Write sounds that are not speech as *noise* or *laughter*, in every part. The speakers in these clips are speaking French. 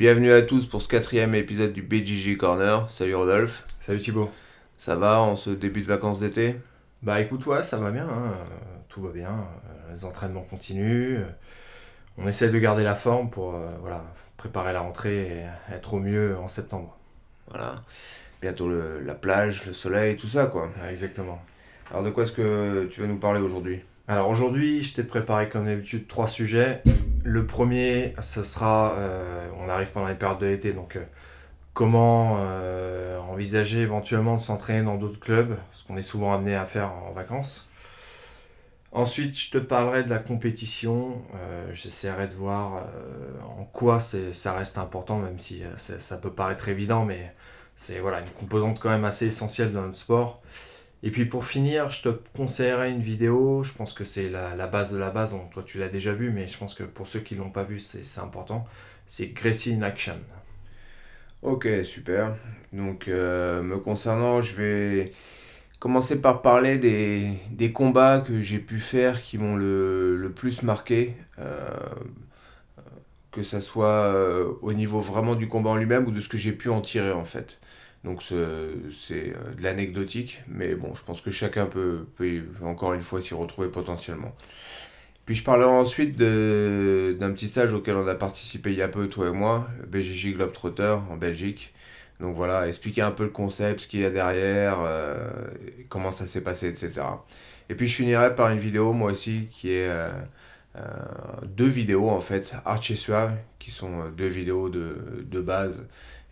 Bienvenue à tous pour ce quatrième épisode du BJJ Corner. Salut Rodolphe. Salut Thibaut. Ça va en ce début de vacances d'été? Bah écoute, ouais, ça va bien. hein, Tout va bien. Les entraînements continuent. On essaie de garder la forme pour euh, voilà, préparer la rentrée et être au mieux en septembre. Voilà. Bientôt le- la plage, le soleil, tout ça quoi. Ouais, exactement. Alors de quoi est-ce que tu vas nous parler aujourd'hui? Alors aujourd'hui, je t'ai préparé comme d'habitude trois sujets. Le premier, ce sera, euh, on arrive pendant les périodes de l'été, donc euh, comment euh, envisager éventuellement de s'entraîner dans d'autres clubs, ce qu'on est souvent amené à faire en vacances. Ensuite, je te parlerai de la compétition. J'essaierai de voir en quoi ça reste important, même si ça peut paraître évident, mais c'est voilà, une composante quand même assez essentielle dans notre sport. Et puis pour finir, je te conseillerais une vidéo, je pense que c'est la, base de la base, donc toi tu l'as déjà vu, mais je pense que pour ceux qui l'ont pas vu, c'est important. C'est Gracie in Action. Ok, super. Donc euh, me concernant, je vais commencer par parler des, combats que j'ai pu faire qui m'ont le, le plus marqué. euh, que ça soit euh, au niveau vraiment du combat en lui-même ou de ce que j'ai pu en tirer en fait. Donc ce- c'est euh, de l'anecdotique, mais bon, je pense que chacun peut, peut encore une fois s'y retrouver potentiellement. Puis je parlerai ensuite d'un petit stage auquel on a participé il y a peu, toi et moi, BJJ Globetrotter en Belgique. Donc voilà, expliquer un peu le concept, ce qu'il y a derrière, euh, comment ça s'est passé, etc. Et puis je finirai par une vidéo, moi aussi, qui est euh, deux vidéos en fait, Arch et Suave, qui sont deux vidéos de, de base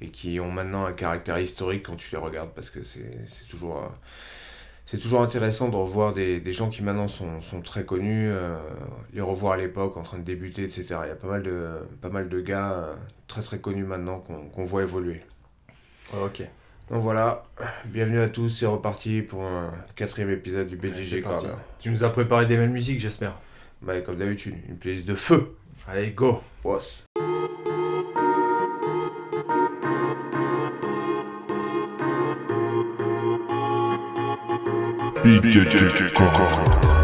et qui ont maintenant un caractère historique quand tu les regardes parce que c'est toujours, euh, c'est toujours intéressant de revoir des, des gens qui maintenant sont, sont très connus, euh, les revoir à l'époque en train de débuter, etc. Il y a pas mal de, pas mal de gars euh, très très connus maintenant qu'on qu'on voit évoluer. Ok, Donc voilà, bienvenue à tous, c'est reparti pour un quatrième épisode du parti. Corner. Tu nous as préparé des belles musiques, j'espère. Bah, comme d'habitude, une playlist de feu. Allez, go Was. BJJ Corner.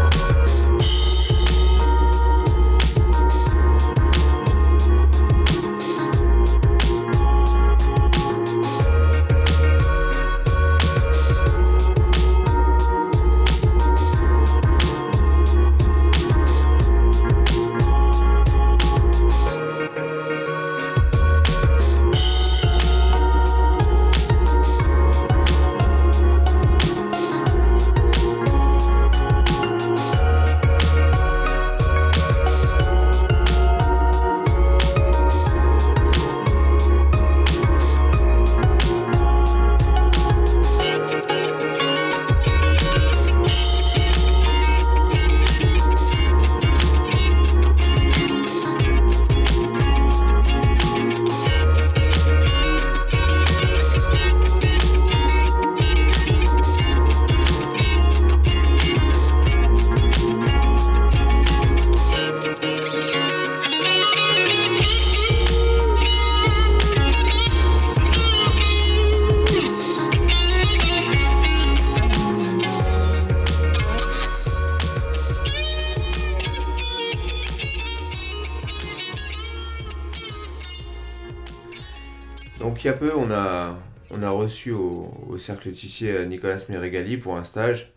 Au, Cercle Tissier euh, Nicolas Merigali pour un stage.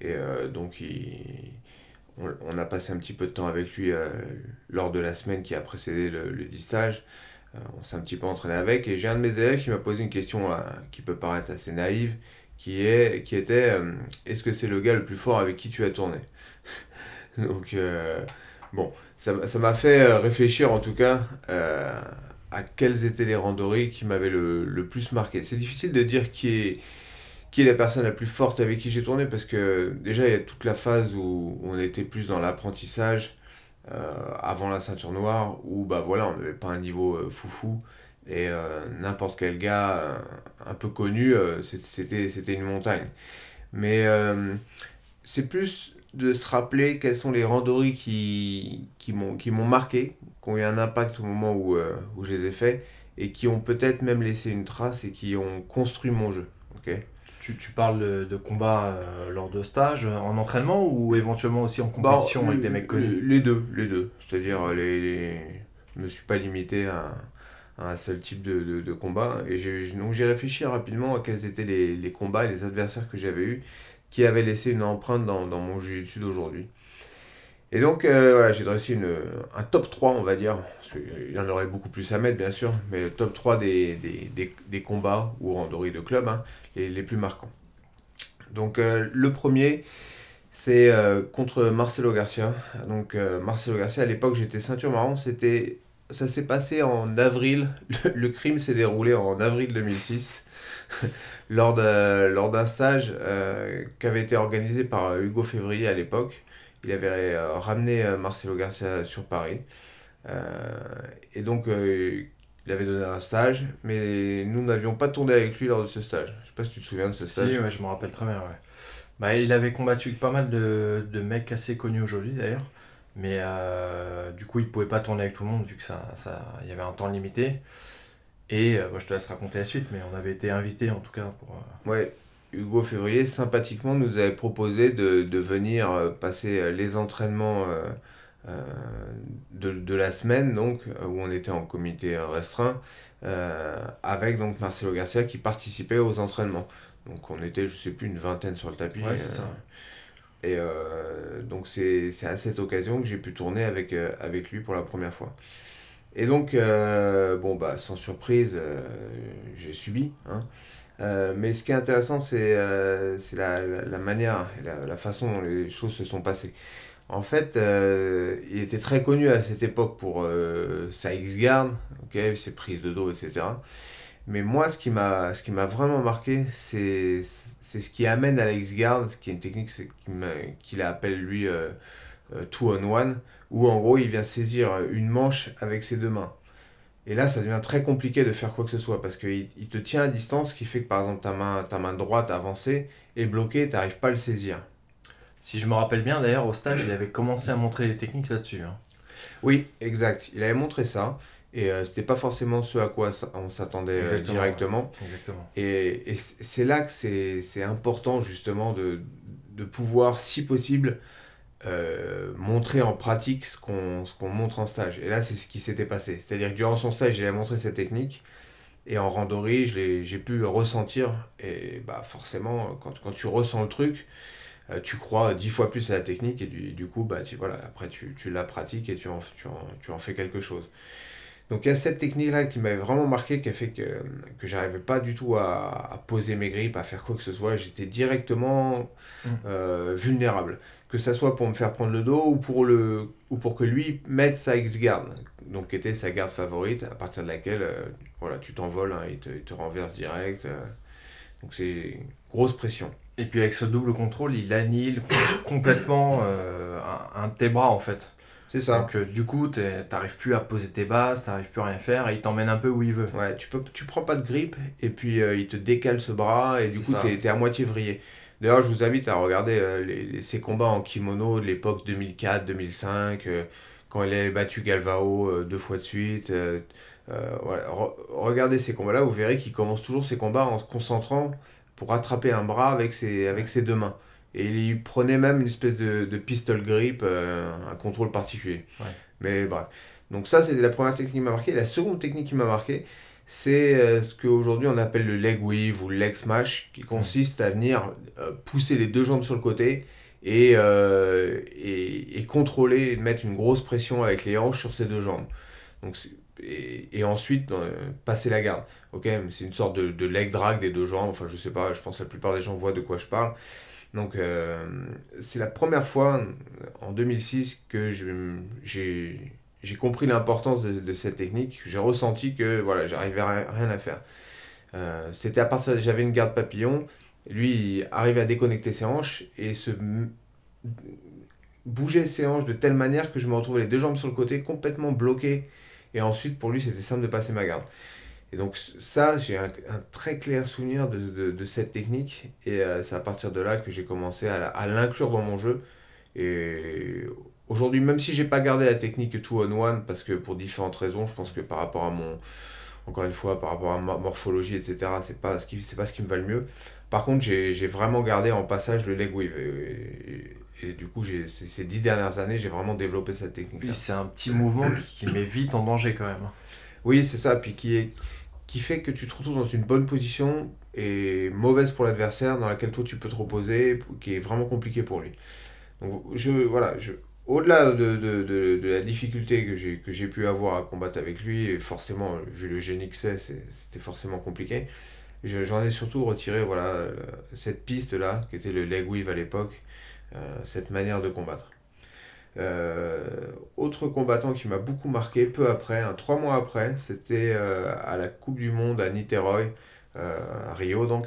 Et euh, donc on, a passé un petit peu de temps avec lui euh, lors de la semaine qui a précédé le, le dit stage. On s'est un petit peu entraîné avec. Et j'ai un de mes élèves qui m'a posé une question qui peut paraître assez naïve, qui, est, qui était est-ce que c'est le gars le plus fort avec qui tu as tourné? *laughs* Donc bon, ça m'a- fait réfléchir en tout cas. À quelles étaient les randonnées qui m'avaient le, le plus marqué. C'est difficile de dire qui est, qui est la personne la plus forte avec qui j'ai tourné parce que déjà il y a toute la phase où on était plus dans l'apprentissage euh, avant la ceinture noire où bah voilà on n'avait pas un niveau euh, foufou et euh, n'importe quel gars euh, un peu connu c'était une montagne. Mais c'est plus de se rappeler quelles sont les randonnées qui, qui m'ont qui m'ont marqué, qui ont eu un impact au moment où, euh, où je les ai faits, et qui ont peut-être même laissé une trace et qui ont construit mon jeu. ok? Tu, tu parles de, combat euh, lors de stage, euh, en entraînement ou éventuellement aussi en Bah, compétition avec des mecs connus? Les deux, les deux. C'est-à-dire, les, les... je me suis pas limité à, un seul type de, de, de combat. Et j'ai, donc j'ai réfléchi rapidement à quels étaient les, les combats et les adversaires que j'avais eus qui avaient laissé une empreinte dans, dans mon jiu-jitsu d'aujourd'hui. Et donc, euh, voilà, j'ai dressé une, un top 3, on va dire. Parce qu'il y en aurait beaucoup plus à mettre, bien sûr. Mais le top 3 des, des, des, des combats ou randonnées de club, hein, les, les plus marquants. Donc, euh, le premier, c'est euh, contre Marcelo Garcia. Donc, euh, Marcelo Garcia, à l'époque, j'étais ceinture marron. Ça s'est passé en avril. *laughs* Le, le crime s'est déroulé en avril 2006. *laughs* lors, de, lors d'un stage euh, qui avait été organisé par Hugo Février à l'époque. Il avait euh, ramené euh, Marcelo Garcia sur Paris. Euh, et donc, il avait donné un stage, mais nous n'avions pas tourné avec lui lors de ce stage. Je sais pas si tu te souviens de ce stage. Si, ouais, je me rappelle très bien, ouais. Bah, il avait combattu avec pas mal de, de mecs assez connus aujourd'hui d'ailleurs. Mais euh, du coup, il pouvait pas tourner avec tout le monde vu que ça, ça, il y avait un temps limité. Et euh, je te laisse raconter la suite, mais on avait été invités en tout cas pour. euh, Ouais, Hugo Février sympathiquement nous avait proposé de, de venir euh, passer euh, les entraînements de, de la semaine, donc, où on était en comité restreint, avec donc Marcelo Garcia qui participait aux entraînements. Donc on était, je sais plus, une vingtaine sur le tapis. Ouais, c'est ça. Et euh, donc c'est c'est à cette occasion que j'ai pu tourner avec, euh, avec lui pour la première fois. Et donc, euh, bon, bah, sans surprise, euh, j'ai subi. Hein. Euh, mais ce qui est intéressant, c'est la, la, la manière la, la façon dont les choses se sont passées. En fait, il était très connu à cette époque pour sa X-Guard, ok, ses prises de dos, etc. Mais moi, ce qui m'a vraiment marqué, c'est ce qui amène à la X-Guard, ce qui est une technique qu'il appelle lui two on one, où en gros il vient saisir une manche avec ses deux mains. Et là, ça devient très compliqué de faire quoi que ce soit parce qu'il il te tient à distance, ce qui fait que par exemple ta main, ta main droite avancée est bloquée, tu n'arrives pas à le saisir. Si je me rappelle bien, d'ailleurs, au stage, il avait commencé à montrer les techniques là-dessus. hein. Oui, exact. Il avait montré ça et euh, c'était pas forcément ce à quoi on s'attendait euh, Exactement, directement. Exactement. Et, c'est là que c'est c'est important justement de, de pouvoir, si possible, euh, montrer en pratique ce qu'on montre en stage. Et là, c'est ce qui s'était passé. C'est-à-dire que durant son stage, il a montré cette technique. Et en l'ai- j'ai pu ressentir. Et bah forcément, quand, quand tu ressens le truc, euh, tu crois dix fois plus à la technique. Et du, du coup, bah, tu, voilà, après, tu, tu la pratiques et tu en, tu, en, tu en fais quelque chose. Donc il y a cette technique-là qui m'avait vraiment marqué, qui a fait que, que j'arrivais pas du tout à, à poser mes grippes, à faire quoi que ce soit. J'étais directement Mm. euh, vulnérable. Que ça soit pour me faire prendre le dos ou pour, le, ou pour que lui mette sa X-Guard, donc qui était sa garde favorite, à partir de laquelle euh, voilà, tu t'envoles, hein, il, te, il te renverse direct. euh. donc c'est grosse pression. Et puis avec ce double contrôle, il annihile com- *coughs* complètement euh, un, un de tes bras en fait. C'est ça. Donc du coup, t'arrives plus à poser tes bases, t'arrives plus à rien faire et il t'emmène un peu où il veut. Ouais, tu, peux, tu prends pas de grippe et puis il te décale ce bras et du coup t'es es à moitié vrillé. D'ailleurs, je vous invite à regarder euh, les, ces combats en kimono de l'époque 2004-2005, euh, quand il avait battu Galvao euh, deux fois de suite. euh, voilà. Re- regardez ces combats-là, vous verrez qu'il commence toujours ses combats en se concentrant pour attraper un bras avec ses, avec ses deux mains. Et il prenait même une espèce de, de pistol grip, un contrôle particulier. Ouais. Mais bref. Donc ça, c'était la première technique qui m'a marqué. La seconde technique qui m'a marqué, c'est euh, ce qu'aujourd'hui on appelle le leg weave ou le leg smash, qui consiste à venir euh, pousser les deux jambes sur le côté et, euh, et, et contrôler, et mettre une grosse pression avec les hanches sur ces deux jambes. Donc, et, et ensuite euh, passer la garde. Ok, c'est une sorte de, de leg drag des deux jambes. Enfin, je sais pas, je pense que la plupart des gens voient de quoi je parle. Donc, euh, c'est la première fois en 2006 que j'ai j'ai compris l'importance de, cette technique. J'ai ressenti que voilà, j'arrivais à rien, à faire. Euh, C'était à partir j'avais une garde papillon. Lui, arrivait à déconnecter ses hanches et se bouger ses hanches de telle manière que je me retrouvais les deux jambes sur le côté, complètement bloqué. Et ensuite, pour lui, c'était simple de passer ma garde. Et donc ça, j'ai un, très clair souvenir de, de, cette technique. Et euh, c'est à partir de là que j'ai commencé à, à l'inclure dans mon jeu. Et aujourd'hui, même si j'ai pas gardé la technique two on one, parce que pour différentes raisons, je pense que par rapport à mon, encore une fois, par rapport à ma morphologie, etc., c'est pas ce qui, c'est pas ce qui me va le mieux. Par contre, j'ai, j'ai vraiment gardé en passage le leg wave. Et, et- et du coup, j'ai, ces, ces dix dernières années, j'ai vraiment développé cette technique. Puis c'est un petit mouvement qui, qui met vite en danger quand même. Oui, c'est ça. Puis qui, est, qui fait que tu te retrouves dans une bonne position et mauvaise pour l'adversaire, dans laquelle toi tu peux te reposer, qui est vraiment compliqué pour lui. Donc, je, voilà, je, au-delà de, la difficulté que j'ai, pu avoir à combattre avec lui, et forcément, vu le génie que c'est, c'était forcément compliqué, j'en ai surtout retiré voilà, cette piste-là, qui était le leg weave à l'époque, euh, cette manière de combattre. Euh, autre combattant qui m'a beaucoup marqué, peu après, hein, trois mois après, c'était euh, à la Coupe du Monde à Niterói, à Rio donc,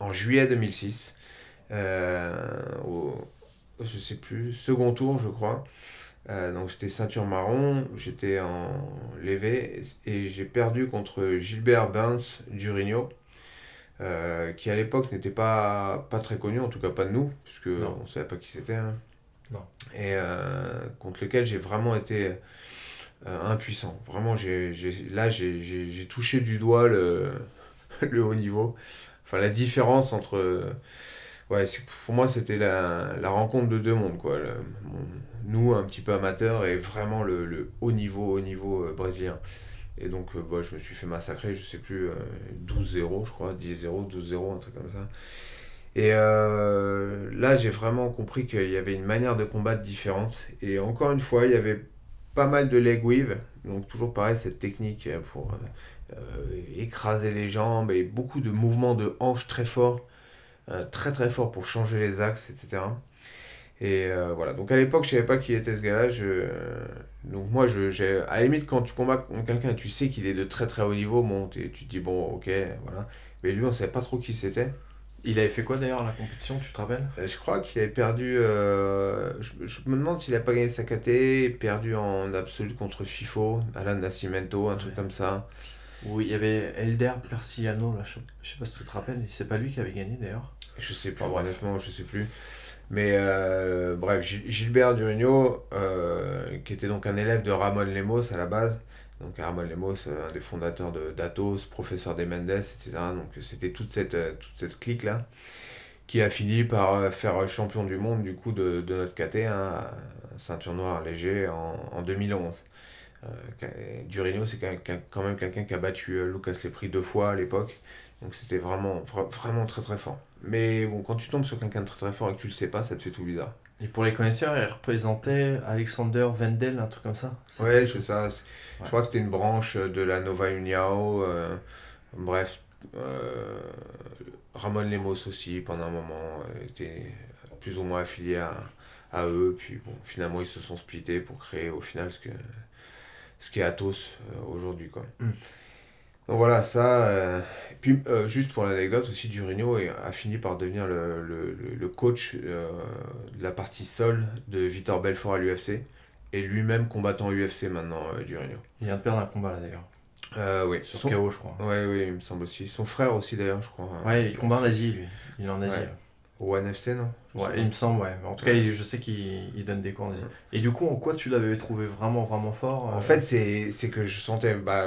en juillet 2006. au, je sais plus, second tour, je crois. Euh, donc j'étais ceinture marron, j'étais en lévé et j'ai perdu contre Gilbert Burns Durigno, euh, qui à l'époque n'était pas, pas très connu, en tout cas pas de nous, puisque on ne savait pas qui c'était. Hein. Et euh, contre lequel j'ai vraiment été impuissant. Vraiment, j'ai, là j'ai, touché du doigt le, *laughs* le haut niveau. Enfin, la différence entre ouais, pour moi, c'était la, la, rencontre de deux mondes, quoi. nous, un petit peu amateurs, et vraiment le, le haut niveau, haut niveau euh, brésilien. Et donc, euh, bah, je me suis fait massacrer, je sais plus, 12-0, euh, je crois, 10-0, 12-0, un truc comme ça. Et là, j'ai vraiment compris qu'il y avait une manière de combattre différente. Et encore une fois, il y avait pas mal de leg weave, donc toujours pareil, cette technique pour écraser les jambes et beaucoup de mouvements de hanches très forts euh, très très fort pour changer les axes, etc. Et euh, voilà, donc à l'époque, je savais pas qui était ce gars-là. Donc moi, je, j'ai... à la limite, quand tu combats quelqu'un tu sais qu'il est de très très haut niveau, bon, tu te dis, bon, ok, voilà. Mais lui, on savait pas trop qui c'était. Il avait fait quoi d'ailleurs la compétition, tu te rappelles? Euh, Je crois qu'il avait perdu. je, me demande s'il a pas gagné sa KT, perdu en absolu contre FIFO, Alan Nascimento, un truc comme ça. Oui, il y avait Elder Persillano, là, je, je sais pas si tu te rappelles, c'est pas lui qui avait gagné d'ailleurs. Je sais plus, honnêtement, je sais plus. Mais euh, bref, Gilbert Durigno, euh, qui était donc un élève de Ramon Lemos à la base, donc Ramon Lemos, euh, un des fondateurs de d'Atos, professeur des Mendes, etc. Donc c'était toute cette, toute cette clique-là, qui a fini par faire champion du monde du coup de, de notre KT, hein, ceinture noire léger, en, en 2011. Durigno, c'est quand même quelqu'un qui a battu Lucas Lepri deux fois à l'époque. Donc c'était vraiment, vraiment très très fort. Mais bon, quand tu tombes sur quelqu'un de très très fort et que tu le sais pas, ça te fait tout bizarre. Et pour les connaisseurs, il représentait Alexander Wendel, un truc comme ça Ouais, c'est ça. Je crois que c'était une branche de la Nova Uniao. Euh, bref, euh, Ramon Lemos aussi, pendant un moment, euh, était plus ou moins affilié à, à eux. Puis bon, finalement, ils se sont splittés pour créer au final ce que ce qu'est Atos aujourd'hui. quoi. Mm. Donc voilà, ça. Euh, puis euh, juste pour l'anecdote aussi, Durigno a fini par devenir le, le, le coach euh, de la partie sol de Vitor Belfort à l'UFC. Et lui-même combattant UFC maintenant, Durigno. Il vient de perdre un combat là d'ailleurs. Euh, oui. Sur KO, je crois. Oui, oui, il me semble aussi. Son frère aussi d'ailleurs, je crois. Ouais, il combat en Asie lui. Il est en Asie. Au NFC, non? Ouais, il me semble, ouais. En tout cas, je sais qu'il donne des cours Et du coup, en quoi tu l'avais trouvé vraiment, vraiment fort En euh fait, c'est que je sentais. Bah,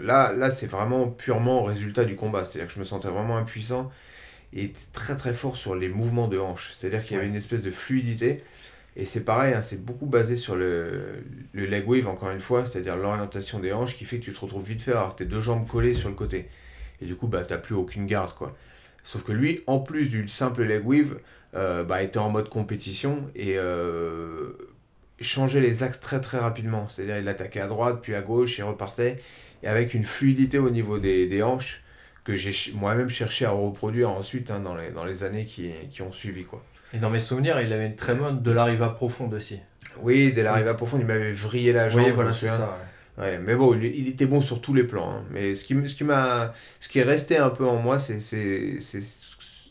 là, là c'est vraiment purement résultat du combat. C'est-à-dire que je me sentais vraiment impuissant et très, très fort sur les mouvements de hanche. C'est-à-dire qu'il y avait une espèce de fluidité. Et c'est pareil, hein, c'est beaucoup basé sur le, le leg wave, encore une fois, c'est-à-dire l'orientation des hanches qui fait que tu te retrouves vite fait alors tes deux jambes collées sur le côté. Et du coup, bah, t'as plus aucune garde, quoi. Sauf que lui, en plus du simple leg weave, euh, bah, était en mode compétition et euh, changeait les axes très très rapidement. C'est-à-dire il attaquait à droite, puis à gauche, il repartait, et avec une fluidité au niveau des, des hanches que j'ai moi-même cherché à reproduire ensuite hein, dans, les, dans les années qui, qui ont suivi. Quoi. Et dans mes souvenirs, il avait une très bonne de l'arriva profonde aussi. Oui, de l'arriva profonde, il m'avait vrillé la jambe. Oui, voilà, c'est ça. Ouais, mais bon, il, il, était bon sur tous les plans. Hein. Mais ce qui, ce, qui m'a, ce qui est resté un peu en moi, c'est, c'est, c'est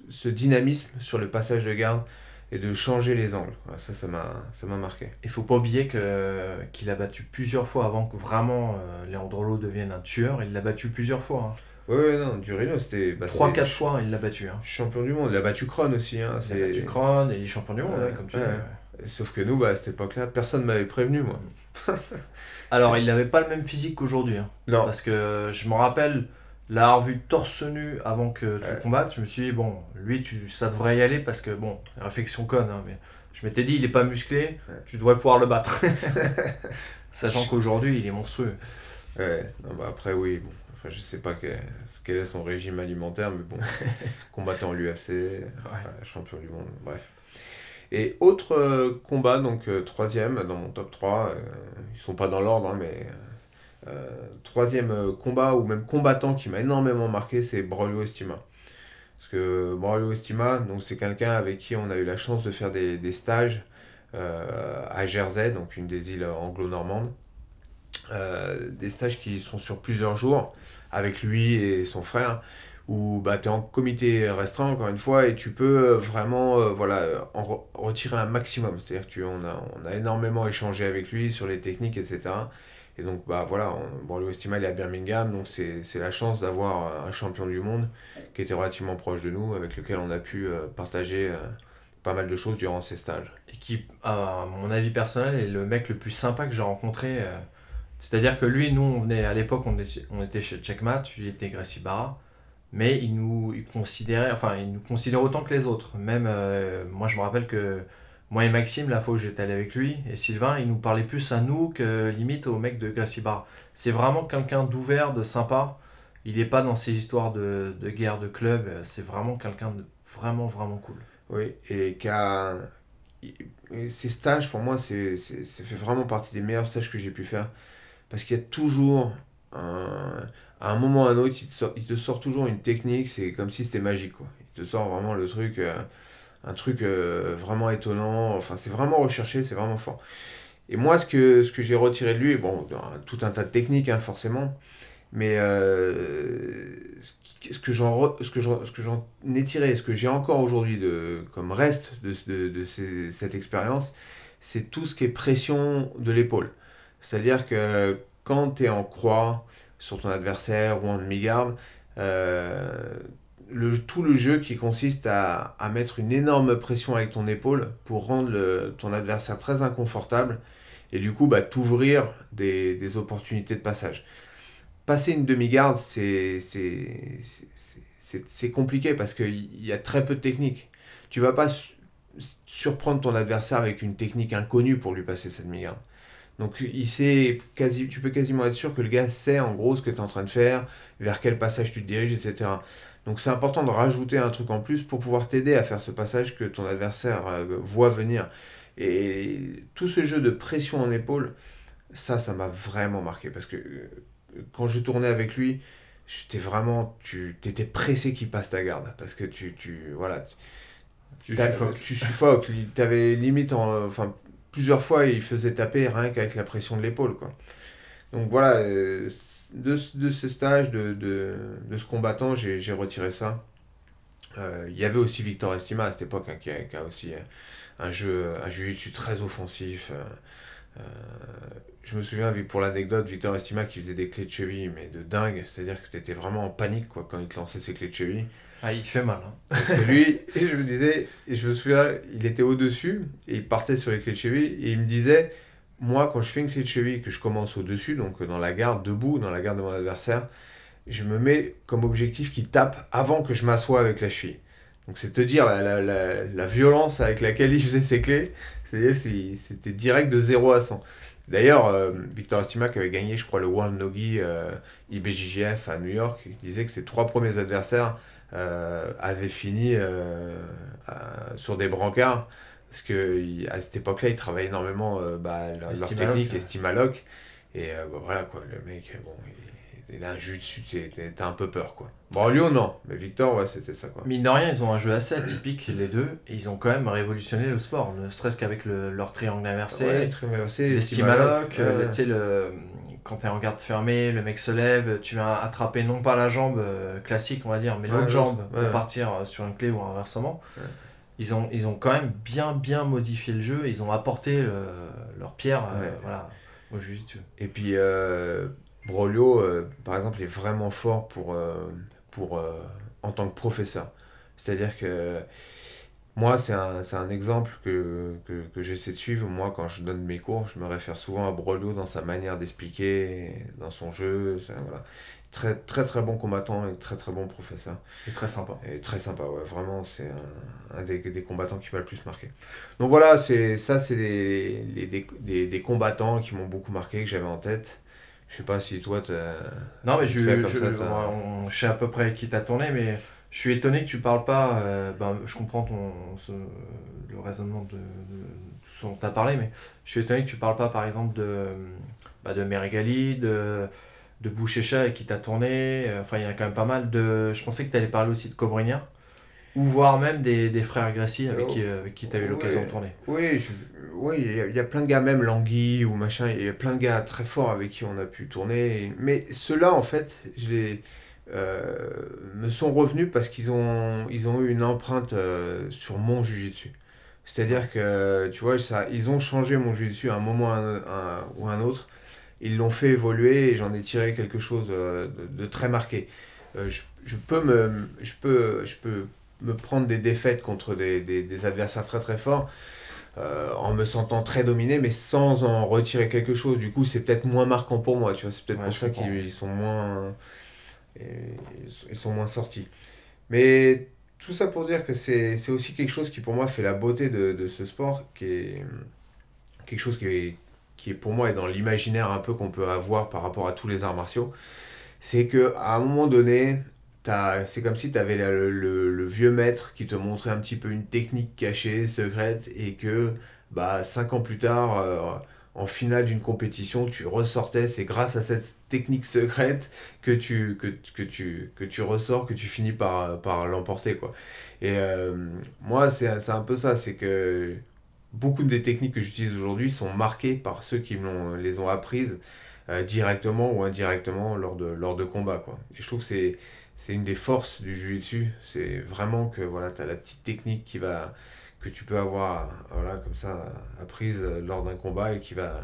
ce dynamisme sur le passage de garde et de changer les angles. Ça, ça m'a, ça m'a marqué. Il faut pas oublier que, qu'il a battu plusieurs fois avant que vraiment euh, Leandrolo devienne un tueur. Il l'a battu plusieurs fois. Hein. Oui, ouais, non, Durino, c'était. Bah, 3-4 fois, il l'a battu. Hein. Champion du monde. Il a battu Kron aussi. Hein. Il a battu Kron et il est champion du monde, comme tu dis. Sauf que nous, bah, à cette époque-là, personne ne m'avait prévenu, moi. *laughs* Alors, il n'avait pas le même physique qu'aujourd'hui. Hein. Non. Parce que je me rappelle l'avoir vu torse nu avant que tu combattes, je me suis dit, bon, lui, tu, ça devrait y aller parce que, bon, réflexion conne, hein, mais je m'étais dit, il est pas musclé, tu devrais pouvoir le battre. *laughs* Sachant qu'aujourd'hui, il est monstrueux. Ouais, non, bah après, oui, bon. Enfin, je sais pas quel, quel est son régime alimentaire, mais bon, *laughs* combattant l'UFC, champion du monde, bref. Et autre euh, combat, donc euh, troisième dans mon top 3, euh, ils sont pas dans l'ordre, hein, mais troisième combat ou même combattant qui m'a énormément marqué, c'est Braulio Estima. Parce que Braulio Estima, c'est quelqu'un avec qui on a eu la chance de faire des, des stages à Jersey, donc une des îles anglo-normandes. Des stages qui sont sur plusieurs jours avec lui et son frère où bah, tu es en comité restreint encore une fois et tu peux euh, vraiment euh, voilà, en re- retirer un maximum. C'est-à-dire que tu, on, a, on a énormément échangé avec lui sur les techniques, etc. Et donc bah voilà, on, bon, le Estima il est à Birmingham, donc c'est la chance d'avoir un champion du monde qui était relativement proche de nous, avec lequel on a pu euh, partager euh, pas mal de choses durant ces stages. Et qui, à mon avis personnel, est le mec le plus sympa que j'ai rencontré. euh. C'est-à-dire que lui, nous, on venait à l'époque, on était, on était chez Checkmat, lui était Gracie Barra, mais il nous il considérait, enfin, il nous autant que les autres. Même, euh, moi, je me rappelle que moi et Maxime, la fois où j'étais allé avec lui, et Sylvain, il nous parlait plus à nous que limite au mec de Gracie Barra. C'est vraiment quelqu'un d'ouvert, de sympa. Il n'est pas dans ces histoires de, de guerre de club, c'est vraiment quelqu'un de vraiment, vraiment cool. Oui, et qu'à ces stages, pour moi, c'est, ça fait vraiment partie des meilleurs stages que j'ai pu faire. Parce qu'il y a toujours, un, à un moment ou à un autre, il te sort, il te sort toujours une technique, c'est comme si c'était magique, quoi. Il te sort vraiment le truc, euh, un truc euh, vraiment étonnant, enfin, c'est vraiment recherché, c'est vraiment fort. Et moi, ce que, ce que j'ai retiré de lui, bon, tout un tas de techniques, hein, forcément, mais euh, ce que j'en ce ai tiré, ce que j'ai encore aujourd'hui comme reste de, de, de cette expérience, c'est tout ce qui est pression de l'épaule. C'est-à-dire que quand tu es en croix sur ton adversaire ou en demi-garde, euh, le, tout le jeu qui consiste à, à mettre une énorme pression avec ton épaule pour rendre ton adversaire très inconfortable et du coup bah, t'ouvrir des, des opportunités de passage passer une demi-garde, c'est c'est- compliqué parce qu'il y a très peu de technique. Tu vas pas su- surprendre ton adversaire avec une technique inconnue pour lui passer cette demi-garde. Donc il sait quasi, tu peux quasiment être sûr que le gars sait en gros ce que tu es en train de faire, vers quel passage tu te diriges, etc. Donc c'est important de rajouter un truc en plus pour pouvoir t'aider à faire ce passage que ton adversaire euh, voit venir. Et tout ce jeu de pression en épaule, ça, ça m'a vraiment marqué parce que euh, quand je tournais avec lui, j'étais vraiment, tu étais pressé qu'il passe ta garde parce que tu, tu voilà, Tu T'as- suffoques. Tu suffoques. T'avais limite, en, enfin, plusieurs fois, il faisait taper rien qu'avec la pression de l'épaule, quoi. Donc voilà, euh, de, de ce stage, de, de, de ce combattant, j'ai j'ai retiré ça. Euh, Il y avait aussi Victor Estima à cette époque, hein, qui, a, aussi euh, un jeu, un jiu-jitsu très offensif. je me souviens, pour l'anecdote, Victor Estima qui faisait des clés de cheville, mais de dingue, c'est-à-dire que tu étais vraiment en panique quoi, quand il te lançait ses clés de cheville. Ah, il fait mal. hein. Parce que lui, je me disais, je me souviens, il était au-dessus, et il partait sur les clés de cheville, et il me disait, moi, quand je fais une clé de cheville, que je commence au-dessus, donc dans la garde, debout, dans la garde de mon adversaire, je me mets comme objectif qu'il tape avant que je m'assoie avec la cheville. Donc c'est te dire la, la, la, la violence avec laquelle il faisait ses clés, c'est- c'était direct de 0 à 100. D'ailleurs, euh, Victor Estima qui avait gagné, je crois, le World Nogi euh, IBJJF à New York, il disait que ses trois premiers adversaires avaient fini euh, sur des brancards parce que à cette époque-là, ils travaillaient énormément euh, bah, leur, technique. Estimaloc. Et euh, bah, voilà quoi, le mec, bon, il a un jus dessus, t'as un peu peur quoi. Bon, Lyon, non, mais Victor, ouais, c'était ça quoi. Mine de rien, ils ont un jeu assez atypique, les deux, et ils ont quand même révolutionné le sport, ne serait-ce qu'avec le- leur triangle inversé, Ouais, inversé, les stimalocs, euh, tu sais, le, quand t'es en garde fermée, le mec se lève, tu vas attraper non pas la jambe euh, classique, on va dire, mais Ouais, l'autre jambe pour partir euh, sur une clé ou inversement. Ils ont, ils ont quand même bien, bien modifié le jeu, ils ont apporté leur pierre euh, voilà, au jiu-jitsu. Et puis, euh, Brolio, euh, par exemple, est vraiment fort pour, euh, pour, euh, en tant que professeur. C'est-à-dire que moi, c'est un, c'est un exemple que, que, que j'essaie de suivre. Moi, quand je donne mes cours, je me réfère souvent à Brolio dans sa manière d'expliquer, dans son jeu. Voilà. Très, très, très bon combattant et très, très bon professeur. C'est très sympa. Et très sympa, ouais. Vraiment, c'est un, un des, des combattants qui m'a le plus marqué. Donc voilà, c'est ça, c'est des, des, des combattants qui m'ont beaucoup marqué, que j'avais en tête. Je sais pas si toi, t'as- Non, mais je, je, ça, t'as- on- je sais à peu près qui t'a tourné, mais je suis étonné que tu parles pas. euh, ben, je comprends ton, ce- le raisonnement de, de tout ce dont tu as parlé, mais je suis étonné que tu parles pas, par exemple, de, bah, de Merigali, de, de Bouchécha et qui t'a tourné. Enfin, il y en a quand même pas mal de. Je pensais que tu allais parler aussi de Cobreña, ou voire même des, des frères Gracie avec, Oh. qui, euh, avec qui tu as eu l'occasion de tourner. Oui, je- oui, il y, a- il y a plein de gars, même Langui ou machin, il y a plein de gars très forts avec qui on a pu tourner. Mais ceux-là, en fait, je les, euh, me sont revenus parce qu'ils ont, ils ont eu une empreinte euh, sur mon jujitsu. C'est-à-dire que, tu vois, ça, ils ont changé mon jujitsu à un moment ou un, un- ou un autre. Ils l'ont fait évoluer et j'en ai tiré quelque chose euh, de, de très marqué. Euh, je, je peux me, je, peux, je peux me prendre des défaites contre des, des, des adversaires très très forts euh, en me sentant très dominé, mais sans en retirer quelque chose. Du coup, c'est peut-être moins marquant pour moi, tu vois. C'est peut-être Ouais, pour ça qu'ils sont moins, et- ils sont- moins sortis. Mais tout ça pour dire que c'est aussi quelque chose qui pour moi fait la beauté de, de ce sport, qui est quelque chose qui est, qui est pour moi est dans l'imaginaire un peu qu'on peut avoir par rapport à tous les arts martiaux. C'est que à un moment donné, c'est comme si tu avais le, le- vieux maître qui te montrait un petit peu une technique cachée, secrète, et que bah, cinq ans plus tard, euh, en finale d'une compétition, tu ressortais, c'est grâce à cette technique secrète que tu, que, que tu, que tu ressors, que tu finis par, par l'emporter. quoi. Et euh, moi, c'est un peu ça, c'est que beaucoup des techniques que j'utilise aujourd'hui sont marquées par ceux qui les ont apprises euh, directement ou indirectement lors de, lors de combats. Quoi. Et je trouve que c'est c'est une des forces du jiu-jitsu, c'est vraiment que voilà, tu as la petite technique qui va, que tu peux avoir comme ça, apprise lors d'un combat et qui va,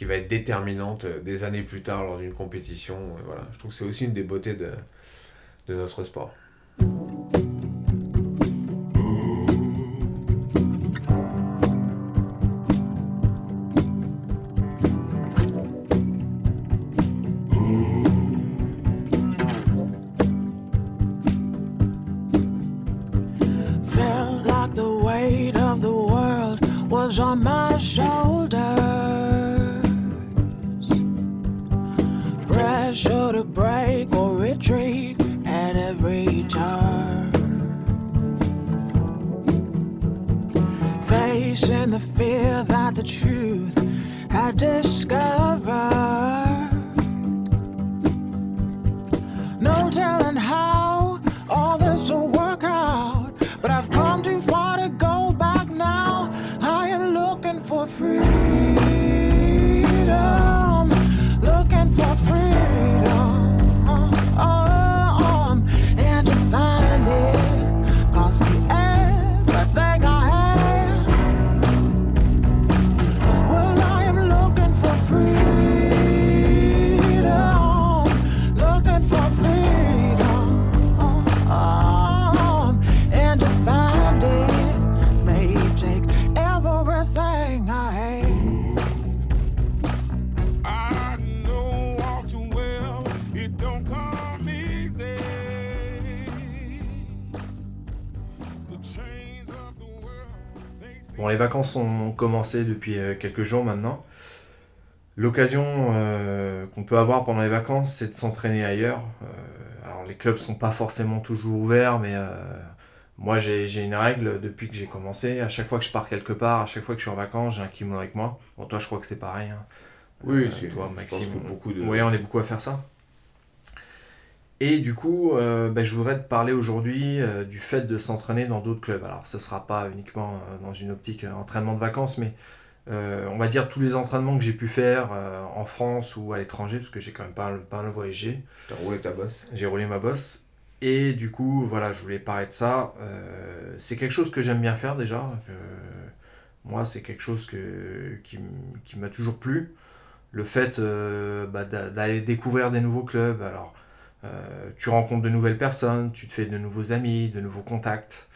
être déterminante des années plus tard lors d'une compétition. Je trouve que c'est aussi une des beautés de notre sport. Commencé depuis euh, quelques jours maintenant. L'occasion euh, qu'on peut avoir pendant les vacances, c'est de s'entraîner ailleurs. Euh, alors, les clubs sont pas forcément toujours ouverts, mais euh, moi, j'ai une règle depuis que j'ai commencé. À chaque fois que je pars quelque part, à chaque fois que je suis en vacances, j'ai un kimono avec moi. Bon, toi, je crois que c'est pareil. hein. Oui, c'est toi, je Maxime. pense que beaucoup de. Oui, on est beaucoup à faire ça. Et du coup, euh, ben, je voudrais te parler aujourd'hui euh, du fait de s'entraîner dans d'autres clubs. Alors, ce ne sera pas uniquement euh, dans une optique entraînement de vacances, mais on va dire tous les entraînements que j'ai pu faire en France ou à l'étranger, parce que j'ai quand même pas, pas mal voyagé. T'as roulé ta bosse. J'ai roulé ma bosse. Et du coup, voilà, je voulais parler de ça. C'est quelque chose que j'aime bien faire déjà. moi, c'est quelque chose que, qui, qui m'a toujours plu. Le fait bah, d'a- d'aller découvrir des nouveaux clubs. Alors, euh, tu rencontres de nouvelles personnes, tu te fais de nouveaux amis, de nouveaux contacts.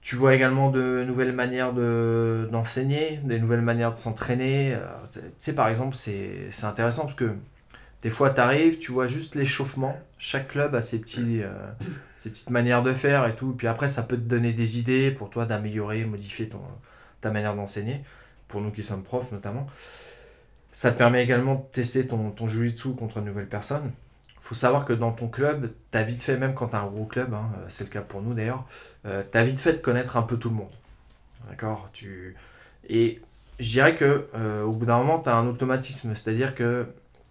Tu vois également de nouvelles manières de, d'enseigner, des nouvelles manières de s'entraîner. Euh, Tu sais, par exemple, c'est, intéressant parce que des fois, tu arrives, tu vois juste l'échauffement. Chaque club a ses, petits, euh, ses petites manières de faire et tout. Puis après, ça peut te donner des idées pour toi d'améliorer, modifier ton, ta manière d'enseigner. Pour nous qui sommes profs, notamment. Ça te permet également de tester ton, ton jiu-jitsu contre une nouvelle personne. Faut savoir que dans ton club, tu as vite fait, même quand tu as un gros club, hein, c'est le cas pour nous d'ailleurs, tu as vite fait de connaître un peu tout le monde. D'accord? Tu... Et je dirais que euh, au bout d'un moment, tu as un automatisme. C'est-à-dire que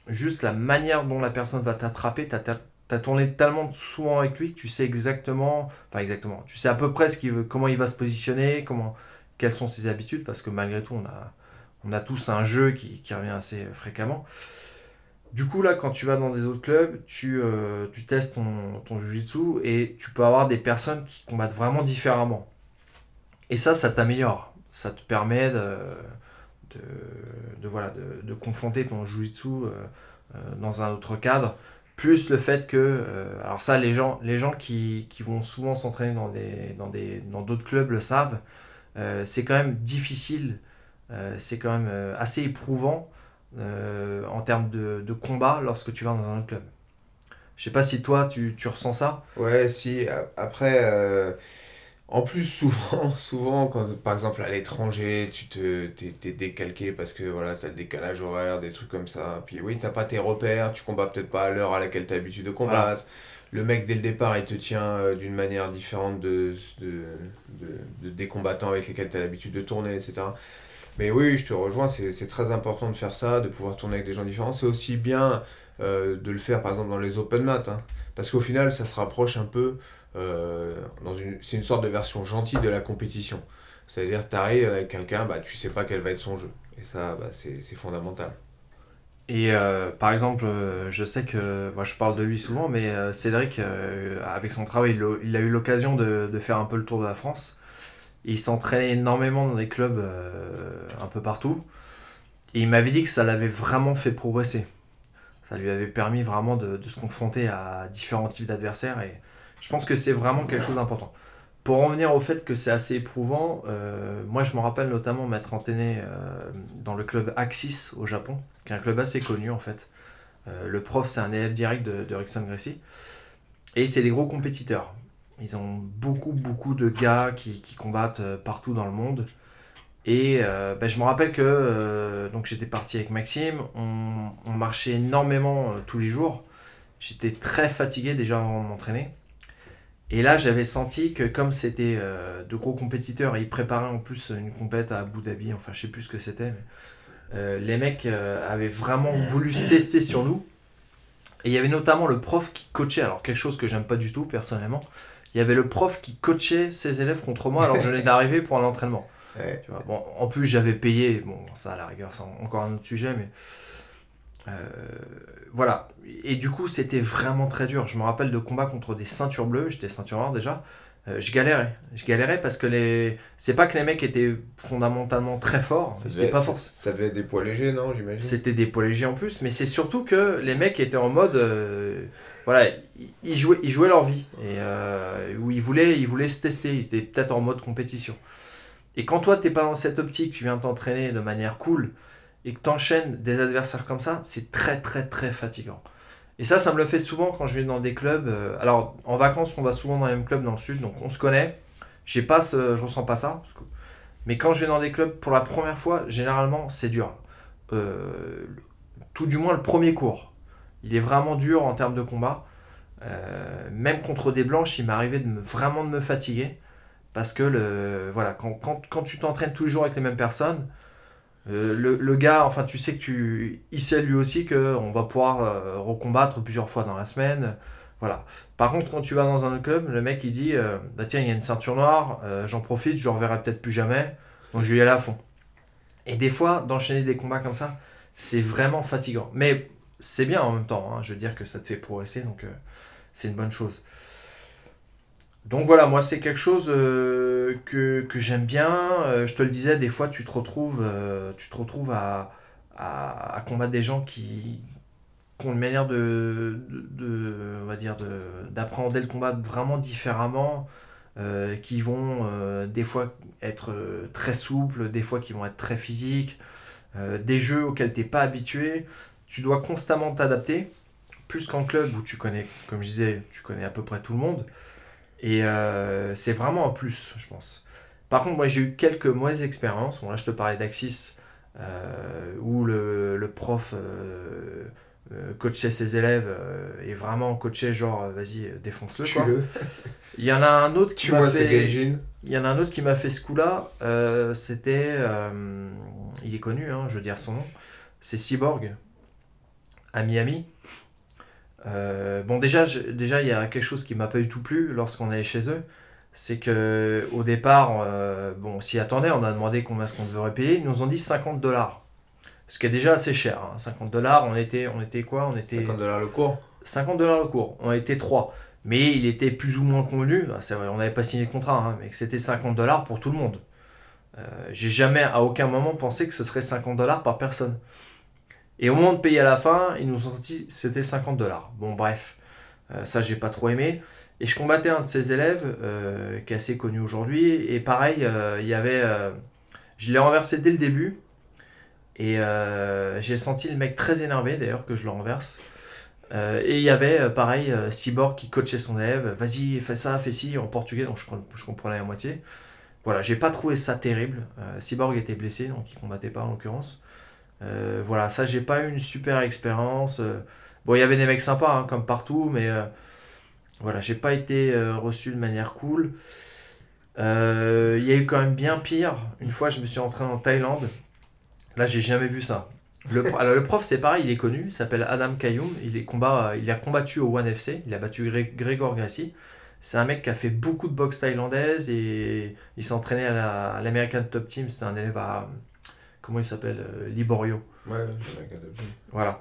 juste la manière dont la personne va t'attraper, tu as, tourné tellement souvent avec lui que tu sais exactement, enfin exactement, tu sais à peu près ce qu'il veut, comment il va se positionner, comment, quelles sont ses habitudes, parce que malgré tout, on a, on a tous un jeu qui revient assez fréquemment. Du coup, là, quand tu vas dans des autres clubs, tu, euh, tu testes ton, ton jiu-jitsu et tu peux avoir des personnes qui combattent vraiment différemment. Et ça, ça t'améliore. Ça te permet de, de, voilà, de, de, confronter ton jiu-jitsu euh, euh, dans un autre cadre. Plus le fait que, alors ça, les gens, les gens qui, qui vont souvent s'entraîner dans des, dans des, dans d'autres clubs le savent. c'est quand même difficile, c'est quand même assez éprouvant en termes de, de, combat lorsque tu vas dans un autre club. Je sais pas si toi tu, tu ressens ça. Ouais, si. Après, en plus, *laughs* souvent, souvent quand, par exemple, à l'étranger, tu te, t'es, t'es décalqué parce que voilà, tu as le décalage horaire, des trucs comme ça. Puis oui, t'as pas tes repères, tu combats peut-être pas à l'heure à laquelle tu as l'habitude de combattre. Le mec, dès le départ, il te tient euh, d'une manière différente de, de, de, des combattants avec lesquels tu as l'habitude de tourner, etc. Mais oui, je te rejoins, c'est, très important de faire ça, de pouvoir tourner avec des gens différents. C'est aussi bien euh, de le faire, par exemple, dans les open mat. Hein, parce qu'au final, ça se rapproche un peu euh, une, c'est une sorte de version gentille de la compétition. C'est-à-dire, tu arrives avec quelqu'un, bah, tu sais pas quel va être son jeu. Et ça, bah, c'est, fondamental. Et euh, par exemple, je sais que, moi je parle de lui souvent, mais Cédric, avec son travail, il, a eu l'occasion de, faire un peu le tour de la France. Il s'entraînait énormément dans des clubs un peu partout. Et il m'avait dit que ça l'avait vraiment fait progresser. Ça lui avait permis vraiment de, se confronter à différents types d'adversaires. Et, je pense que c'est vraiment quelque chose d'important. Pour en venir au fait que c'est assez éprouvant, euh, moi je me rappelle notamment m'être entraîné euh, dans le club Axis au Japon, qui est un club assez connu en fait. Euh, le prof c'est un élève direct de, de Rickson Gracie. Et c'est des gros compétiteurs. Ils ont beaucoup beaucoup de gars qui, qui combattent euh, partout dans le monde. Et euh, ben, je me rappelle que euh, j'étais parti avec Maxime, on, marchait énormément tous les jours. J'étais très fatigué déjà avant de m'entraîner. Et là, j'avais senti que comme c'était de gros compétiteurs, et ils préparaient en plus une compète à Abu Dhabi, enfin je sais plus ce que c'était, les mecs avaient vraiment voulu se tester sur nous. Et il y avait notamment le prof qui coachait, alors quelque chose que j'aime pas du tout personnellement, il y avait le prof qui coachait ses élèves contre moi alors que je venais d'arriver pour un entraînement. Ouais. Tu vois, bon, en plus, j'avais payé, bon, ça à la rigueur, c'est encore un autre sujet, mais euh, voilà. Et du coup, c'était vraiment très dur. Je me rappelle de combats contre des ceintures bleues. J'étais ceinture noire déjà. Euh, je galérais. Je galérais parce que les. C'est pas que les mecs étaient fondamentalement très forts. C'était pas ça, fort. ça devait être des poids légers, non, j'imagine? C'était des poids légers en plus, mais c'est surtout que les mecs étaient en mode. Euh, voilà, ils jouaient, ils jouaient leur vie. Et euh, où ils voulaient, ils voulaient se tester. Ils étaient peut-être en mode compétition. Et quand toi, t'es pas dans cette optique, tu viens t'entraîner de manière cool et que t'enchaînes des adversaires comme ça, c'est très très très fatigant. Et ça, ça me le fait souvent quand je vais dans des clubs. Euh, alors, en vacances, on va souvent dans les mêmes clubs dans le sud, donc on se connaît. J'ai pas ce, je ressens pas ça. Mais quand je vais dans des clubs pour la première fois, généralement, c'est dur. Euh, tout du moins le premier cours. Il est vraiment dur en termes de combat. Euh, même contre des blanches, il m'est arrivé de me, vraiment de me fatiguer. Parce que le, voilà, quand, quand, quand tu t'entraînes tous les jours avec les mêmes personnes, euh, le, le, gars, enfin, tu sais que tu. Il sait lui aussi qu'on va pouvoir euh, recombattre plusieurs fois dans la semaine. Voilà. Par contre, quand tu vas dans un autre club, le mec il dit euh, Bah tiens, il y a une ceinture noire, j'en profite, je reverrai peut-être plus jamais, donc je vais y aller à fond. Et des fois, d'enchaîner des combats comme ça, c'est vraiment fatigant. Mais c'est bien en même temps, hein, je veux dire que ça te fait progresser, donc c'est une bonne chose. Donc voilà, moi c'est quelque chose euh, que, j'aime bien. Euh, je te le disais, des fois tu te retrouves, euh, tu te retrouves à, combattre des gens qui, ont une manière de, de, on va dire, d'appréhender le combat vraiment différemment, qui vont des fois être très souples, des fois qui vont être très physiques, des jeux auxquels tu n'es pas habitué. Tu dois constamment t'adapter, plus qu'en club où tu connais, comme je disais, tu connais à peu près tout le monde. Et euh, c'est vraiment un plus, je pense. Par contre, moi, j'ai eu quelques mauvaises expériences. Bon, là, je te parlais d'Axis. euh, où le, le prof euh, coachait ses élèves et vraiment coachait genre vas-y défonce-le quoi. Tue-le. Il y en a un autre qui m'a fait il y en a un autre qui m'a fait ce coup-là, c'était il est connu hein, je veux dire son nom, c'est Cyborg à Miami. Euh, bon déjà je- déjà il y a quelque chose qui m'a pas du tout plu lorsqu'on allait chez eux, c'est que au départ euh, bon on s'y attendait, on a demandé combien est-ce qu'on devrait payer, ils nous ont dit 50 dollars. Ce qui est déjà assez cher, hein. 50 dollars, on était, on était quoi? On était 50 dollars le cours. 50 dollars le cours. On était trois. Mais il était plus ou moins convenu, ah, c'est vrai, on n'avait pas signé de contrat, hein, mais que c'était 50 dollars pour tout le monde. Euh, J'ai jamais à aucun moment pensé que ce serait 50 dollars par personne. Et au moment de payer à la fin, ils nous ont dit c'était 50 dollars. Bon, bref, Euh, ça j'ai pas trop aimé. Et je combattais un de ses élèves, euh, qui est assez connu aujourd'hui, et pareil, euh, il y avait. euh, je l'ai renversé dès le début, et j'ai senti le mec très énervé d'ailleurs que je le renverse. Et il y avait pareil Cyborg qui coachait son élève, vas-y fais ça, fais ci en portugais, donc je, je comprenais à moitié. Voilà, j'ai pas trouvé ça terrible. Cyborg était blessé, donc il combattait pas en l'occurrence. Euh, voilà, ça j'ai pas eu une super expérience. Euh, bon, il y avait des mecs sympas hein, comme partout, mais euh, voilà, j'ai pas été euh, reçu de manière cool. Il y a eu quand même bien pire. Une fois, je me suis entraîné en Thaïlande. Là, j'ai jamais vu ça. Le, *laughs* alors, le prof, c'est pareil, il est connu, il s'appelle Adam Kayoum. Il, est combat, il a combattu au One FC, il a battu Gré- Grégor Gracie. C'est un mec qui a fait beaucoup de boxe thaïlandaise et il s'est entraîné à la- à l'American Top Team. C'était un élève à. Comment il s'appelle euh, Liborio. Ouais. Voilà.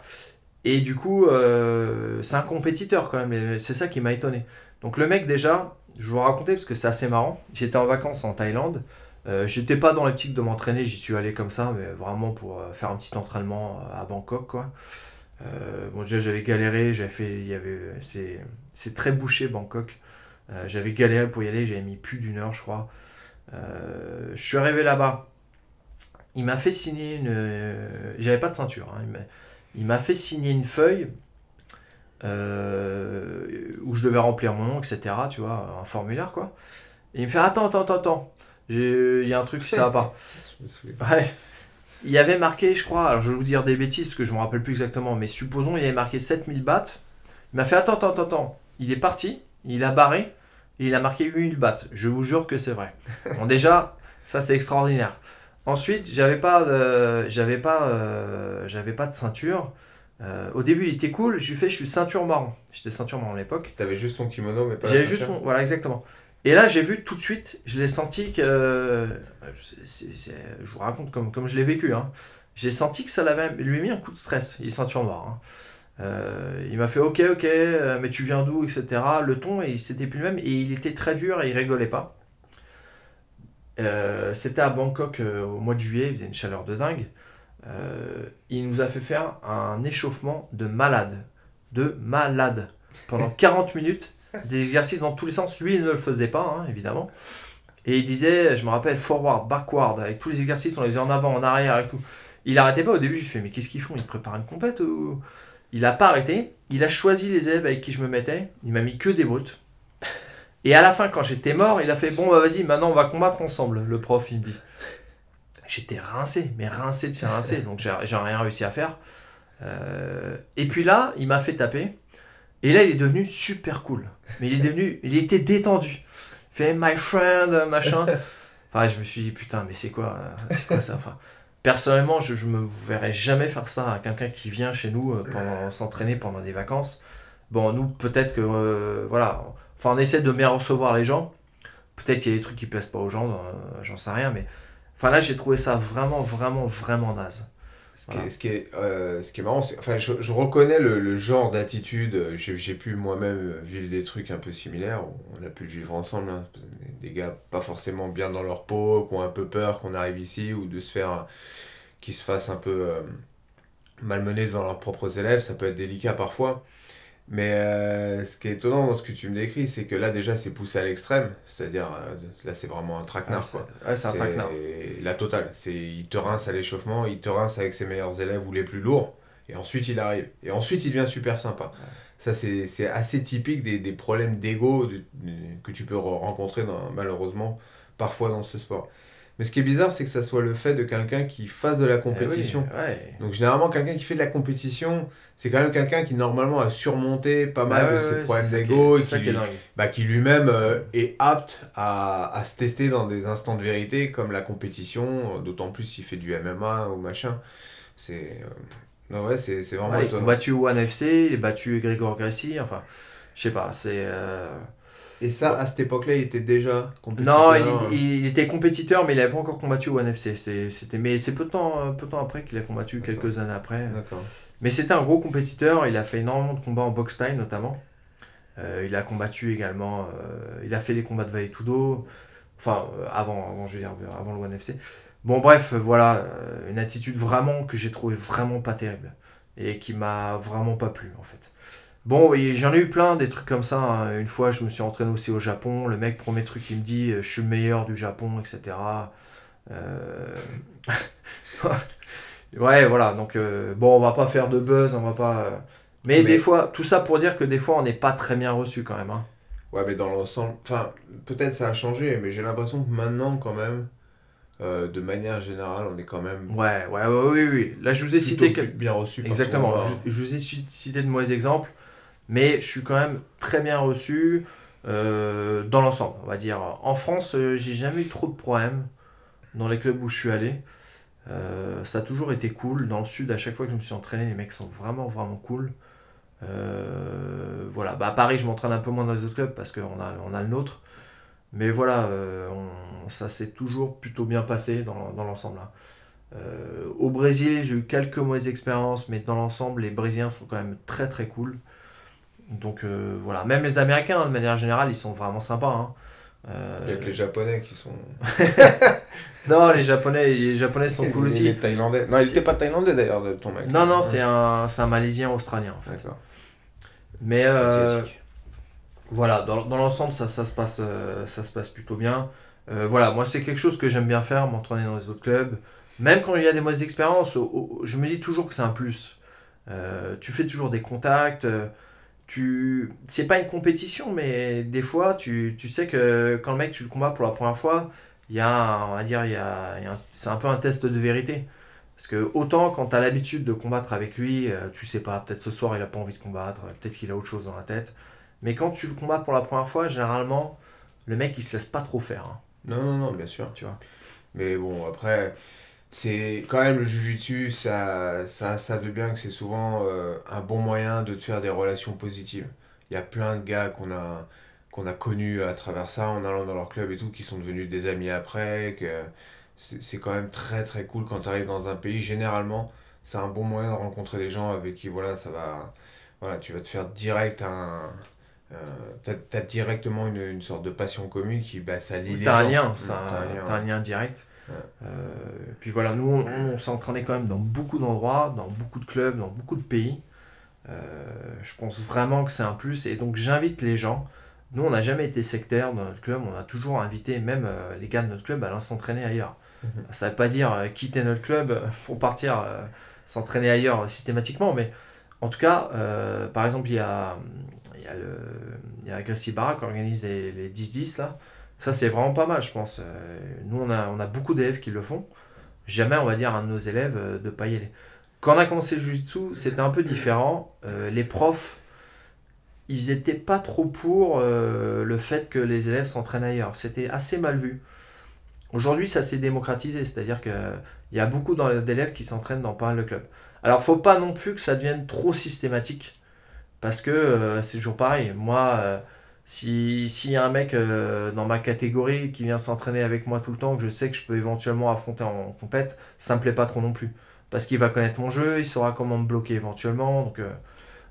Et du coup, euh, c'est un compétiteur quand même, c'est ça qui m'a étonné. Donc le mec déjà, je vais vous raconter parce que c'est assez marrant. J'étais en vacances en Thaïlande. Euh, J'étais pas dans l'optique de m'entraîner, j'y suis allé comme ça, mais vraiment pour euh, faire un petit entraînement à Bangkok, quoi. Euh, bon déjà j'avais galéré, j'avais fait, il y avait, c'est, c'est très bouché Bangkok. J'avais galéré pour y aller, j'avais mis plus d'une heure, je crois. Je suis arrivé là-bas. Il m'a fait signer une, euh, j'avais pas de ceinture. hein. Il m'a- fait signer une feuille euh, où je devais remplir mon nom, etc. Tu vois, un formulaire quoi. Et il me fait Attends, attends, attends, attends. Il y a un truc qui ça va pas. *laughs* Ouais. Il y avait marqué, je crois, alors je vais vous dire des bêtises parce que je me rappelle plus exactement, mais supposons il y avait marqué 7000 bahts. Il m'a fait Attends, attends, attends, attends. Il est parti, il a barré et il a marqué 8000 bahts. Je vous jure que c'est vrai. Bon, déjà, ça c'est extraordinaire. Ensuite, j'avais pas, de- j'avais pas, euh, j'avais pas de ceinture. Euh, au début, il était cool. Je lui fais, je suis ceinture marron. J'étais ceinture marron à l'époque. T'avais juste ton kimono, mais pas J'avais juste mon, voilà exactement. Et là, j'ai vu tout de suite, je l'ai senti que, euh, c'est- c'est- c'est- je vous raconte comme, comme je l'ai vécu. Hein. J'ai senti que ça l'avait lui mis un coup de stress. Il est ceinture noire. hein. Euh, il m'a fait ok ok, euh, mais tu viens d'où, etc. Le ton, et c'était plus le même et il était très dur et il rigolait pas. Euh, C'était à Bangkok euh, au mois de juillet, il faisait une chaleur de dingue. Euh, il nous a fait faire un échauffement de malade. De malade. Pendant *laughs* 40 minutes, des exercices dans tous les sens. Lui, il ne le faisait pas, hein, évidemment. Et il disait, je me rappelle, forward, backward, avec tous les exercices, on les faisait en avant, en arrière et tout. Il arrêtait pas au début, je fais, mais qu'est-ce qu'ils font? Ils préparent une compète ou... Il a pas arrêté. Il a choisi les élèves avec qui je me mettais. Il m'a mis que des brutes. Et à la fin, quand j'étais mort, il a fait Bon, bah vas-y, maintenant on va combattre ensemble, le prof, il me dit. J'étais rincé, mais rincé de chez rincé, donc j'ai rien réussi à faire. Euh, et puis là, il m'a fait taper. Et là, il est devenu super cool. Mais il est devenu, il était détendu. Il fait My friend, machin. Enfin, je me suis dit Putain, mais c'est quoi, quoi ça enfin, Personnellement, je, je me verrais jamais faire ça à quelqu'un qui vient chez nous euh, pendant s'entraîner pendant des vacances. Bon, nous, peut-être que. euh, voilà. Enfin, on essaie de bien recevoir les gens. Peut-être qu'il y a des trucs qui plaisent pas aux gens, euh, j'en sais rien, mais. Enfin, là, j'ai trouvé ça vraiment, vraiment, vraiment naze. Ce qui, est, ce, qui est, euh, ce qui est marrant, c'est, enfin, je, je reconnais le, le genre d'attitude. euh, J'ai, j'ai pu moi-même vivre des trucs un peu similaires. On a pu le vivre ensemble. hein. Des gars pas forcément bien dans leur peau, qui ont un peu peur qu'on arrive ici ou de se faire. qui se fassent un peu euh, malmener devant leurs propres élèves. Ça peut être délicat parfois. Mais euh, ce qui est étonnant dans ce que tu me décris, c'est que là déjà c'est poussé à l'extrême. C'est-à-dire, euh, là c'est vraiment un traquenard. Ouais, c'est quoi. ouais, c'est un traquenard. La totale. C'est, il te rince à l'échauffement, il te rince avec ses meilleurs élèves ou les plus lourds, et ensuite il arrive. Et ensuite il devient super sympa. Ça, c'est, assez typique des, des problèmes d'ego de- de- que tu peux re- rencontrer dans- malheureusement parfois dans ce sport. Mais ce qui est bizarre, c'est que ça soit le fait de quelqu'un qui fasse de la Eh oui, compétition. ouais. Donc généralement, quelqu'un qui fait de la compétition, c'est quand même quelqu'un qui normalement a surmonté pas mal Bah de ses ouais, problèmes d'ego et qui, bah, qui lui-même euh, est apte à, à se tester dans des instants de vérité comme la compétition, euh, d'autant plus s'il fait du MMA ou machin. C'est euh, non, ouais, c'est c'est vraiment Ouais, il a étonnant. combattu One FC, il a battu Grégor Gracie, enfin, je sais pas, c'est. euh, Et ça, à cette époque-là, il était déjà compétiteur. Non, hein. il, il était compétiteur, mais il n'avait pas encore combattu au One FC. C'est- C'était, mais c'est peu de temps, peu de temps après qu'il a combattu, quelques années après. Mais c'était un gros compétiteur, il a fait énormément de combats en box style notamment. Euh, il a combattu également, euh, il a fait les combats de Valetudo, enfin euh, avant, avant, je veux dire, avant le One FC. Bon bref, voilà, euh, une attitude vraiment que j'ai trouvé vraiment pas terrible et qui m'a vraiment pas plu en fait. Bon, j'en ai eu plein des trucs comme ça. hein. Une fois, je me suis entraîné aussi au Japon. Le mec, premier truc, il me dit euh, Je suis le meilleur du Japon, etc. Euh, *laughs* ouais, voilà. Donc, euh, bon, on va pas faire de buzz, on va pas. Mais, Mais- des fois, tout ça pour dire que des fois, on n'est pas très bien reçu quand même. hein. Ouais, mais dans l'ensemble, enfin, peut-être ça a changé, mais j'ai l'impression que maintenant, quand même, euh, de manière générale, on est quand même Ouais, ouais, ouais, oui, oui. Là, je vous ai cité quelques. bien reçu. Exactement. Je, je vous ai ci- cité de mauvais exemples, mais je suis quand même très bien reçu euh, dans l'ensemble, on va dire. En France, euh, j'ai jamais eu trop de problèmes dans les clubs où je suis allé. Euh, ça a toujours été cool. Dans le sud, à chaque fois que je me suis entraîné, les mecs sont vraiment, vraiment cool. Voilà. Bah, à Paris, je m'entraîne un peu moins dans les autres clubs parce qu'on a, a le nôtre. Mais voilà, ça s'est toujours plutôt bien passé dans, l'ensemble. au Brésil, j'ai eu quelques mauvaises expériences, mais dans l'ensemble, les Brésiliens sont quand même très très cool. Donc euh, voilà, même les Américains, de manière générale, ils sont vraiment sympas. hein. Euh, Il y a que les Japonais qui sont. *laughs* Non, les Japonais, les Japonais sont cool aussi. Les Thaïlandais. Non, il C'est- était pas Thaïlandais d'ailleurs, de ton mec. Non, non, c'est un, un Malaisien australien en fait. Mais euh, voilà, dans, dans l'ensemble, ça, ça, se passe, euh, ça se passe plutôt bien. Euh, voilà, moi, c'est quelque chose que j'aime bien faire, m'entraîner dans les autres clubs. Même quand il y a des mauvaises expériences, je me dis toujours que c'est un plus. Tu fais toujours des contacts. Tu... C'est pas une compétition, mais des fois, tu, tu sais que quand le mec, tu le combats pour la première fois, il y a, un- on va dire, il y a, y c'est un peu un test de vérité. Parce que autant quand tu as l'habitude de combattre avec lui, euh, tu sais pas, peut-être ce soir il a pas envie de combattre, euh, peut-être qu'il a autre chose dans la tête. Mais quand tu le combats pour la première fois, généralement, le mec il se laisse pas trop faire. hein, Non, non, non, bien sûr. tu vois. Mais bon, après, c'est quand même le jujitsu, ça, ça, ça de bien que c'est souvent euh, un bon moyen de te faire des relations positives. Il y a plein de gars qu'on a, qu'on a connus à travers ça, en allant dans leur club et tout, qui sont devenus des amis après. Que c'est quand même très très cool quand tu arrives dans un pays. Généralement, c'est un bon moyen de rencontrer des gens avec qui, voilà, ça va. Voilà, tu vas te faire direct un. Euh, t'as, directement une, une sorte de passion commune qui bah, ça lie les T'as un gens. lien, un, lien direct. Euh, puis voilà, nous on, on s'est entraîné quand même dans beaucoup d'endroits, dans beaucoup de clubs, dans beaucoup de pays. Euh, je pense vraiment que c'est un plus et donc j'invite les gens. Nous on n'a jamais été sectaire dans notre club, on a toujours invité même euh, les gars de notre club à aller s'entraîner ailleurs. Mhm. Ça ne veut pas dire quitter notre club pour partir euh, s'entraîner ailleurs systématiquement, mais en tout cas, euh, par exemple, il y a, il y a, le, il y a Gracie Barra qui organise les, les 10-10 là. Ça, c'est vraiment pas mal, je pense. Euh, nous, on a, on a beaucoup d'élèves qui le font. Jamais, on va dire, à nos élèves euh, de pas y aller. Quand on a commencé le Jiu-Jitsu, c'était un peu différent. Euh, les profs, ils étaient pas trop pour le fait que les élèves s'entraînent ailleurs. C'était assez mal vu. Aujourd'hui, ça s'est démocratisé, c'est-à-dire qu'il y a beaucoup d'élèves qui s'entraînent dans pas mal de clubs. Alors, faut pas non plus que ça devienne trop systématique, parce que c'est toujours pareil. Moi, si s'il y a un mec euh, dans ma catégorie qui vient s'entraîner avec moi tout le temps, que je sais que je peux éventuellement affronter en compète, ça me plaît pas trop non plus. Parce qu'il va connaître mon jeu, il saura comment me bloquer éventuellement, donc... euh,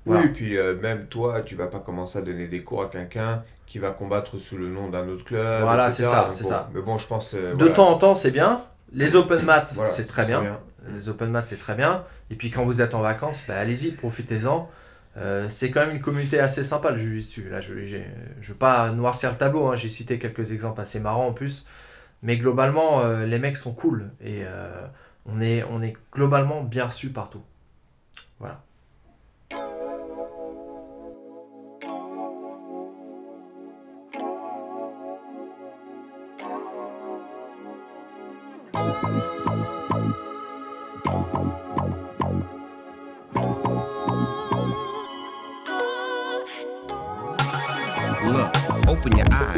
voilà. Oui, puis euh, même toi, tu vas pas commencer à donner des cours à quelqu'un qui va combattre sous le nom d'un autre club. Voilà, c'est ça, c'est bon, ça. Mais bon, je pense. De voilà. temps en temps, c'est bien. Les open mat, Voilà, c'est très bien. Les open mat, c'est très bien. Et puis quand vous êtes en vacances, bah, allez-y, profitez-en. Euh, c'est quand même une communauté assez sympa le jiu-jitsu. Là, je ne veux pas noircir le tableau, hein. j'ai cité quelques exemples assez marrants en plus. Mais globalement, euh, les mecs sont cool. Et euh, on, est, on est globalement bien reçus partout. Voilà.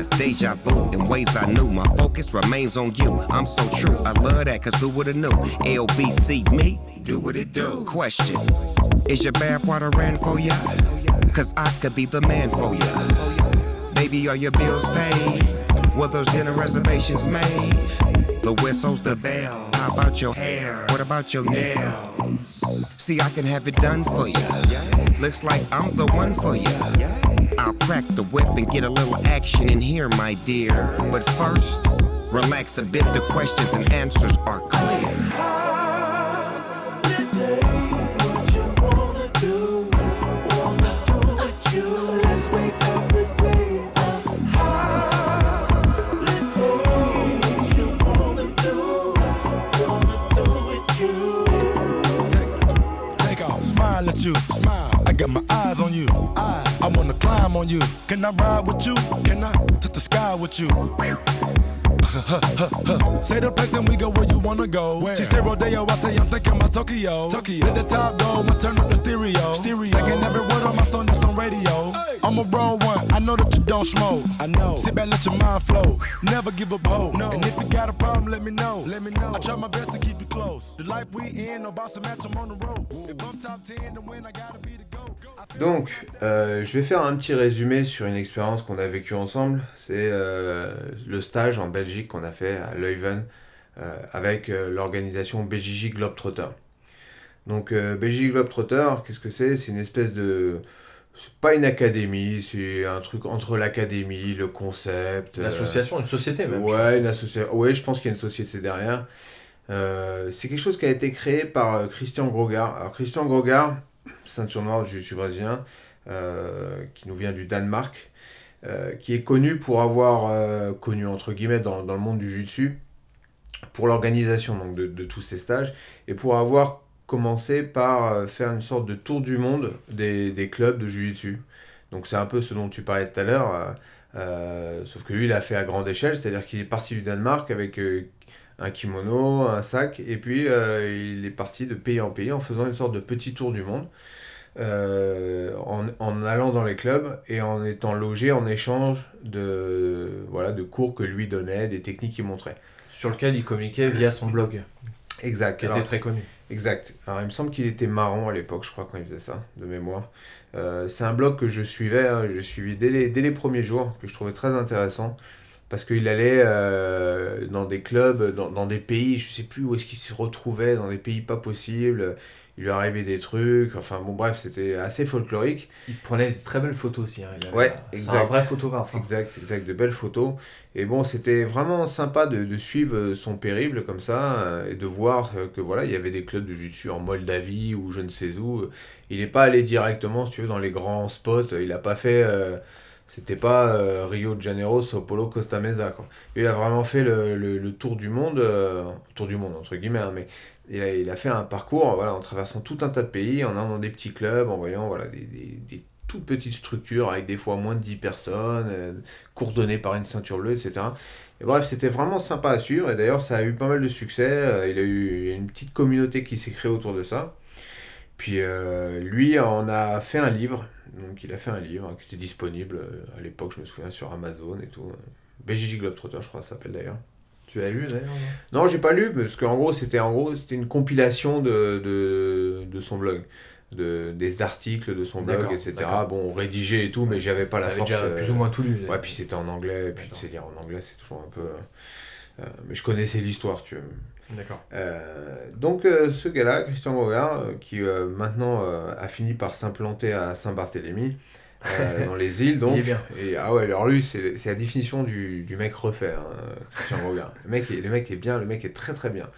Eyes, deja vu in ways I knew. My focus remains on you. I'm so true. I love that, cause who would've knew? LBC me, do what it do. Question Is your bath water ran for ya? Cause I could be the man for ya. Baby, are your bills paid? Were those dinner reservations made? The whistle's the bell. How about your hair? What about your nails? See, I can have it done for you. Looks like I'm the one for you. I'll crack the whip and get a little action in here, my dear. But first, relax a bit. The questions and answers are clear. Take off, smile at you, smile. I got my eyes on you. I wanna climb on you. Can I ride with you? Can I touch the sky with you? *laughs* say the place and we go where you wanna go. She say Rodeo, I say I'm thinking about Tokyo. Tokyo. Hit the top though, I turn up the stereo. Stereo. Singing every word on my song that's on radio. I'm a bro one, I know that you don't smoke. I know. Sit back, let your mind flow. Never give up hope. No. And if you got a problem, let me know. Let me know. I try my best to keep you close. The life we in, no boss to match, I'm on the road. If I'm top 10 to win, I gotta be the GOAT. Donc, euh, je vais faire un petit résumé sur une expérience qu'on a vécue ensemble. C'est euh, le stage en Belgique qu'on a fait à Leuven euh, avec l'organisation BJJ Globetrotter. Donc, BJJ Globetrotter, qu'est-ce que c'est? C'est une espèce de. C'est pas une académie, c'est un truc entre l'académie, le concept. Une association, une société même. je Ouais, une association. Ouais, je pense qu'il y a une société derrière. C'est quelque chose qui a été créé par Christian Grogard. Alors, Christian Grogard, ceinture noire du jiu brésilien, euh, qui nous vient du Danemark, euh, qui est connu pour avoir, euh, connu entre guillemets dans, dans le monde du jiu-jitsu, pour l'organisation donc, de, de tous ces stages, et pour avoir commencé par faire une sorte de tour du monde des, des clubs de jiu-jitsu. Donc c'est un peu ce dont tu parlais tout à l'heure, sauf que lui il a fait à grande échelle, c'est-à-dire qu'il est parti du Danemark avec un kimono, un sac, et puis il est parti de pays en pays en faisant une sorte de petit tour du monde, euh, en, en allant dans les clubs et en étant logé en échange de, voilà, de cours que lui donnait, des techniques qu'il montrait. Sur lequel il communiquait via son blog, Exact. qui était très connu. Exact. Alors il me semble qu'il était marron à l'époque, je crois, quand il faisait ça, de mémoire. Euh, c'est un blog que je suivais, hein, je suivi dès les, dès les premiers jours, que je trouvais très intéressant, parce qu'il allait euh, dans des clubs, dans, dans des pays, je sais plus où est-ce qu'il se retrouvait, dans des pays pas possibles, il lui arrivait des trucs, enfin bon bref, c'était assez folklorique. Il prenait des très belles photos aussi. hein, il avait- Ouais, C'est exact. un vrai photographe. hein. Exact, exact, de belles photos. Et bon, c'était vraiment sympa de, de suivre son périple comme ça euh, et de voir euh, que voilà, il y avait des clubs de jiu-jitsu en Moldavie ou je ne sais où. Il n'est pas allé directement, si tu veux, dans les grands spots. Il n'a pas fait. euh, c'était pas euh, Rio de Janeiro, Sao Paulo, Costa Mesa. Quoi. Il a vraiment fait le, le- le tour du monde, euh, tour du monde entre guillemets, hein, mais il a, il a fait un parcours voilà, en traversant tout un tas de pays, en allant dans des petits clubs, en voyant voilà, des, des, des toutes petites structures avec des fois moins de 10 personnes, euh, cours donnés par une ceinture bleue, etc. Et bref, c'était vraiment sympa à suivre, et d'ailleurs ça a eu pas mal de succès, euh, il a eu une petite communauté qui s'est créée autour de ça. Puis euh, lui en a fait un livre, donc il a fait un livre hein, qui était disponible euh, à l'époque, je me souviens, sur Amazon et tout. BJJ Globetrotter, je crois, ça s'appelle d'ailleurs. Tu as lu d'ailleurs non? J'ai pas lu, parce qu'en gros, c'était en gros, c'était une compilation de, de, de son blog. De, des articles de son blog, etc. Bon, rédigé et tout, mais j'avais pas la force. déjà euh, plus ou moins tout lu. Ouais, puis c'était en anglais, et puis tu sais lire en anglais, c'est toujours un peu. euh, euh, mais je connaissais l'histoire, tu vois. D'accord. Euh, donc ce gars-là, Christian euh, qui maintenant a fini par s'implanter à Saint-Barthélemy, euh, dans les îles, donc. Il est bien. Et ah ouais, alors lui, c'est la définition du, du mec refait, hein, Christian *laughs* Gogard. Le mec, est, le mec est bien, le mec est très très bien.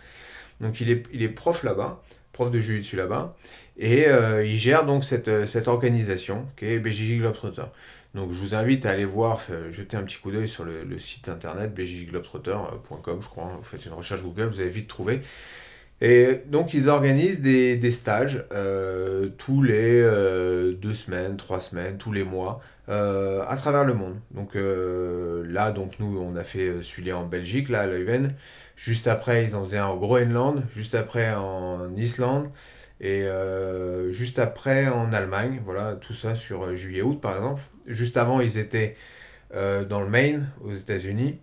Donc il est, il est prof là-bas, prof de jiu-jitsu là-bas, et euh, il gère donc cette, euh, cette organisation qui est BJJ Globetrotter. Donc je vous invite à aller voir, jeter un petit coup d'œil sur le, le site internet bjjglobetrotter.com, je crois. Vous faites une recherche Google, vous allez vite trouver. Et donc ils organisent des, des stages euh, tous les euh, deux semaines, trois semaines, tous les mois, euh, à travers le monde. Donc là, donc nous, on a fait celui-là en Belgique, là, à Leuven. Juste après, ils en faisaient un au Groenland, juste après en Islande, et juste après en Allemagne. Voilà, tout ça sur juillet-août, par exemple. Juste avant, ils étaient dans le Maine, aux États-Unis.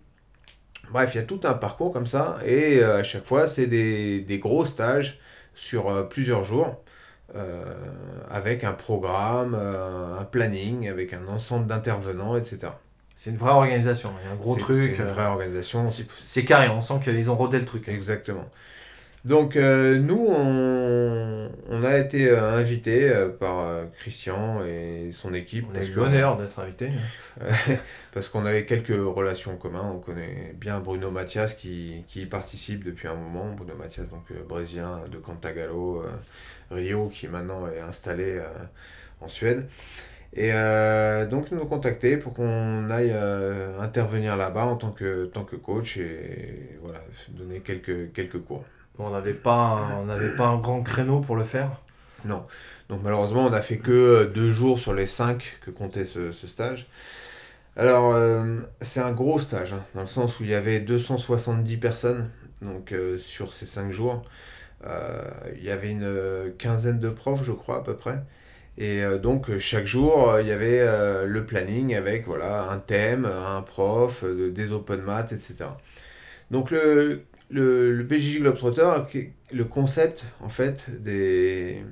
Bref, il y a tout un parcours comme ça, et euh, à chaque fois, c'est des, des gros stages sur euh, plusieurs jours, euh, avec un programme, un planning, avec un ensemble d'intervenants, etc. C'est une vraie organisation, il y a un gros truc. C'est une vraie organisation. C'est carré, on sent qu'ils ont rodé le truc. Exactement. Donc euh, nous, on, on a été euh, invités euh, par euh, Christian et son équipe. On a eu l'honneur d'être invité. *laughs* parce qu'on avait quelques relations en commun. On connaît bien Bruno Mathias qui, qui y participe depuis un moment. Bruno Mathias, donc brésilien de Cantagallo, Rio, qui maintenant est installé en Suède. Et euh, donc ils nous ont contactés pour qu'on aille euh, intervenir là-bas en tant que, tant que coach et voilà, donner quelques, quelques cours. On n'avait pas, un- pas un grand créneau pour le faire. Non. Donc malheureusement, on n'a fait que euh, deux jours sur les cinq que comptait ce, ce stage. Alors, euh, c'est un gros stage, hein, dans le sens où il y avait 270 personnes donc, euh, sur ces cinq jours. Il y avait une quinzaine de profs, je crois, à peu près. Et donc, chaque jour, il y avait le planning avec voilà, un thème, un prof, de- des open maths, etc. Donc, le, le, le BJJ Globetrotter, le concept, en fait, des,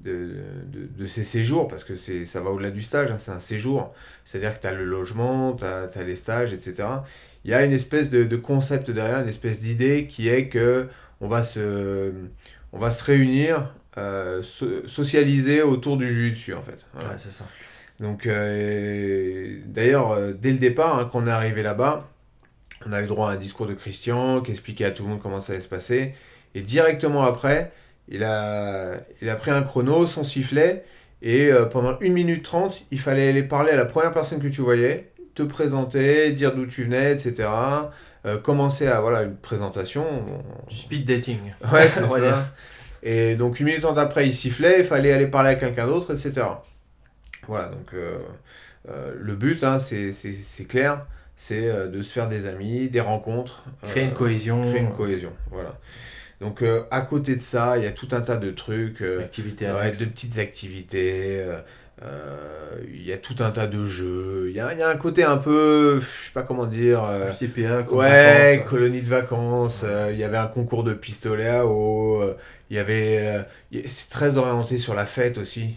de, de, de ces séjours, parce que ça va au-delà du stage, hein, c'est un séjour, c'est-à-dire que tu as le logement, tu as, les stages, etc. Il y a une espèce de, de concept derrière, une espèce d'idée qui est que on va se, on va se réunir, euh, so- socialiser autour du jus dessus, en fait. Voilà. Ouais, c'est ça. Donc, euh, d'ailleurs, euh, dès le départ, hein, quand on est arrivé là-bas, on a eu droit à un discours de Christian qui expliquait à tout le monde comment ça allait se passer. Et directement après, il a, il a pris un chrono, son sifflet, et euh, pendant 1 minute 30, il fallait aller parler à la première personne que tu voyais, te présenter, dire d'où tu venais, etc. Euh, commencer à, voilà, une présentation. Du speed dating. Ouais, *laughs* c'est ça. Et donc une minute trente après, il sifflait, il fallait aller parler à quelqu'un d'autre, etc. Voilà, donc euh, le but, hein, c'est c'est- c'est clair, c'est euh, de se faire des amis, des rencontres. Créer euh, une cohésion. Créer une cohésion, voilà. Donc euh, à côté de ça, il y a tout un tas de trucs, euh, de petites activités, il y a tout un tas de jeux, il y a, y a un côté un peu, je sais pas comment dire... CPA, Ouais, vacances. colonie de vacances. Il y avait un concours de pistolet à eau. Il y avait, c'est très orienté sur la fête aussi.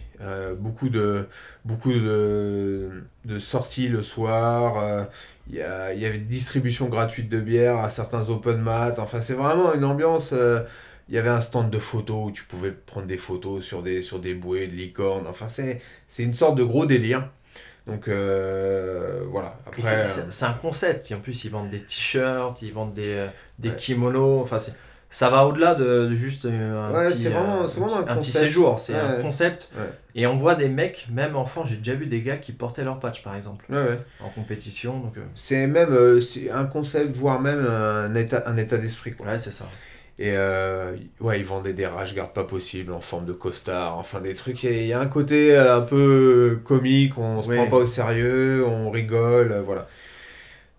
beaucoup de, beaucoup de, de sorties le soir. Il y, a- il y avait des distributions gratuites de bière à certains open mat. Enfin, c'est vraiment une ambiance. euh, il y avait un stand de photos où tu pouvais prendre des photos sur des, sur des bouées de licorne. Enfin, c'est, c'est une sorte de gros délire. Donc, euh, voilà. Et Après, c'est- euh, c'est un concept. Et en plus, ils vendent des t-shirts, ils vendent des, euh, des Ouais. kimonos. Enfin, c'est- ça va au-delà de, de juste euh, un, Ouais, petit, c'est vraiment- euh, un un petit concept. séjour. C'est un concept. Ouais. Et on voit des mecs, même enfants, j'ai déjà vu des gars qui portaient leur patch, par exemple, en compétition. Donc, euh, C'est même euh, un concept, voire même un état, un état d'esprit. Ouais, c'est ça. Et ouais, ils vendaient des rash guards pas possibles en forme de costard, enfin des trucs. Il y a- un côté un peu comique, on se prend pas au sérieux, on rigole, voilà.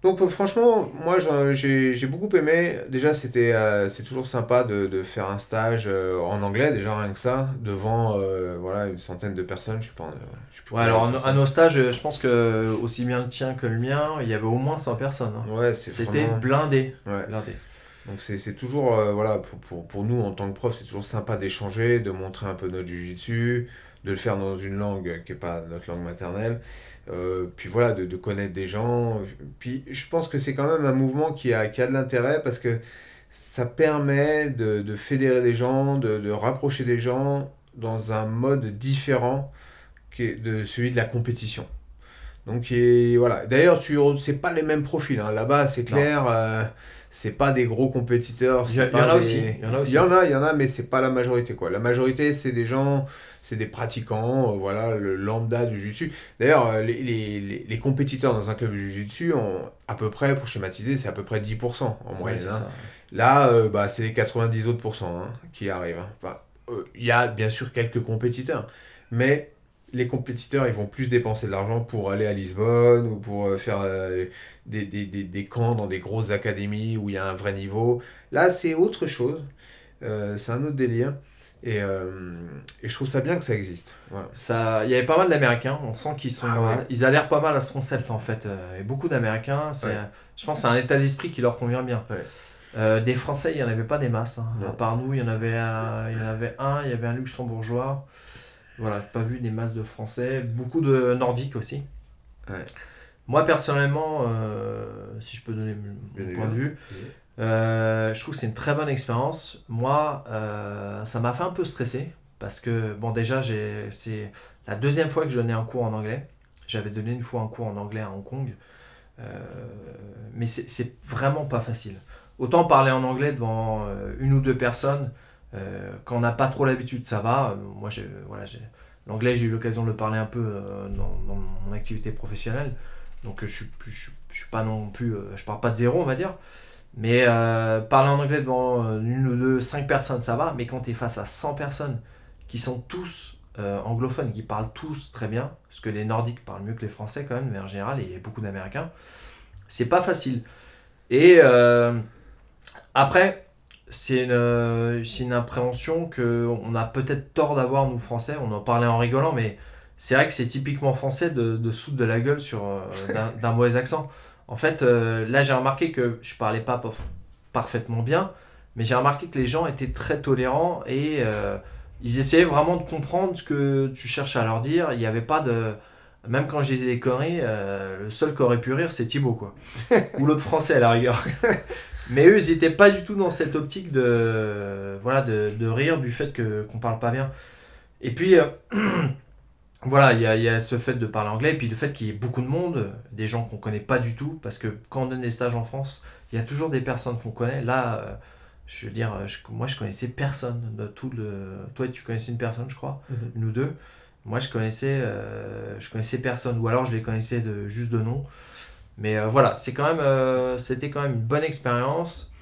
Donc euh, franchement, moi j'ai beaucoup aimé. Déjà, c'était euh, c'est toujours sympa de, de faire un stage euh, en anglais, déjà rien que ça, devant euh, voilà, une centaine de personnes. Je suis pas, en- je suis plus Ouais, alors à nos stages, je pense que aussi bien le tien que le mien, il y avait au moins 100 personnes. hein. Ouais, C'était vraiment- blindé. Ouais. blindé. Donc c'est toujours, voilà, pour, pour, pour nous en tant que prof, c'est toujours sympa d'échanger, de montrer un peu notre jujitsu, de le faire dans une langue qui n'est pas notre langue maternelle, euh, puis voilà, de, de connaître des gens. Puis je pense que c'est quand même un mouvement qui a, qui a de l'intérêt parce que ça permet de, de fédérer des gens, de, de rapprocher des gens dans un mode différent qui est de celui de la compétition. Donc et voilà. D'ailleurs, tu c'est pas les mêmes profils. hein. Là-bas, c'est clair. euh, c'est pas des gros compétiteurs. Il y en a aussi. Il y en a, il y en a, mais c'est pas la majorité quoi. La majorité, c'est des gens, c'est des pratiquants, euh, voilà, le lambda du jiu-jitsu. D'ailleurs, euh, les, les, compétiteurs dans un club de jiu-jitsu, ont à peu près, pour schématiser, c'est à peu près 10% en moyenne. hein. Là, euh, bah, c'est les 90 autres pourcents hein, qui arrivent. hein. Enfin, euh, Il y a bien sûr quelques compétiteurs, mais les compétiteurs, ils vont plus dépenser de l'argent pour aller à Lisbonne ou pour faire des, des, des, des camps dans des grosses académies où il y a un vrai niveau. Là, c'est autre chose. C'est un autre délire. Et, euh, et je trouve ça bien que ça existe. Ça, il y avait pas mal d'Américains, on sent qu'ils sont, Ah ouais. ils adhèrent pas mal à ce concept en fait. Euh, Et beaucoup d'Américains, Ouais. je pense, que c'est un état d'esprit qui leur convient bien. Euh, des Français, il y en avait pas des masses. hein. À part nous, il y en avait un, il y en avait un, il y avait un Luxembourgeois. Voilà, pas vu des masses de Français, beaucoup de Nordiques aussi. Moi personnellement, euh, si je peux donner mon Bien point de vue, euh, je trouve que c'est une très bonne expérience. Moi, euh, ça m'a fait un peu stresser parce que, bon, déjà, c'est la deuxième fois que je donnais un cours en anglais. J'avais donné une fois un cours en anglais à Hong Kong. Euh, mais c'est, vraiment pas facile. Autant parler en anglais devant une ou deux personnes, quand on n'a pas trop l'habitude, ça va. Moi, j'ai, voilà, l'anglais, j'ai eu l'occasion de le parler un peu dans, mon activité professionnelle. Donc, je je, suis- je suis pas non plus, je pars pas de zéro, on va dire. Mais euh, parler en anglais devant euh, une ou deux, cinq personnes, ça va. Mais quand tu es face à 100 personnes qui sont tous euh, anglophones, qui parlent tous très bien, parce que les Nordiques parlent mieux que les Français quand même, mais en général, et beaucoup d'Américains, c'est pas facile. Et après, c'est une, une appréhension qu'on a peut-être tort d'avoir, nous Français. On en parlait en rigolant, mais c'est vrai que c'est typiquement français de, de foutre de la gueule sur, d'un mauvais accent. En fait, euh, là, j'ai remarqué que je parlais pas parfaitement bien, mais j'ai remarqué que les gens étaient très tolérants et euh, ils essayaient vraiment de comprendre ce que tu cherches à leur dire. Il n'y avait pas de. Même quand je disais des conneries, euh, le seul qui aurait pu rire, c'est Thibaut, quoi. *laughs* Ou l'autre français, à la rigueur. *laughs* mais eux, ils n'étaient pas du tout dans cette optique de, voilà, de, de rire du fait que, qu'on parle pas bien. Et puis. *clears throat* Voilà, il y a, y a ce fait de parler anglais, et puis le fait qu'il y ait beaucoup de monde, des gens qu'on connaît pas du tout, parce que quand on donne des stages en France, il y a toujours des personnes qu'on connaît. Là, euh, je veux dire, je- moi je connaissais personne de tout le. Toi, tu connaissais une personne, je crois, Mhm. une ou deux. Moi, je connaissais, euh, je connaissais personne, ou alors je les connaissais de juste de nom. Mais euh, voilà, c'est quand même, euh, c'était quand même une bonne expérience.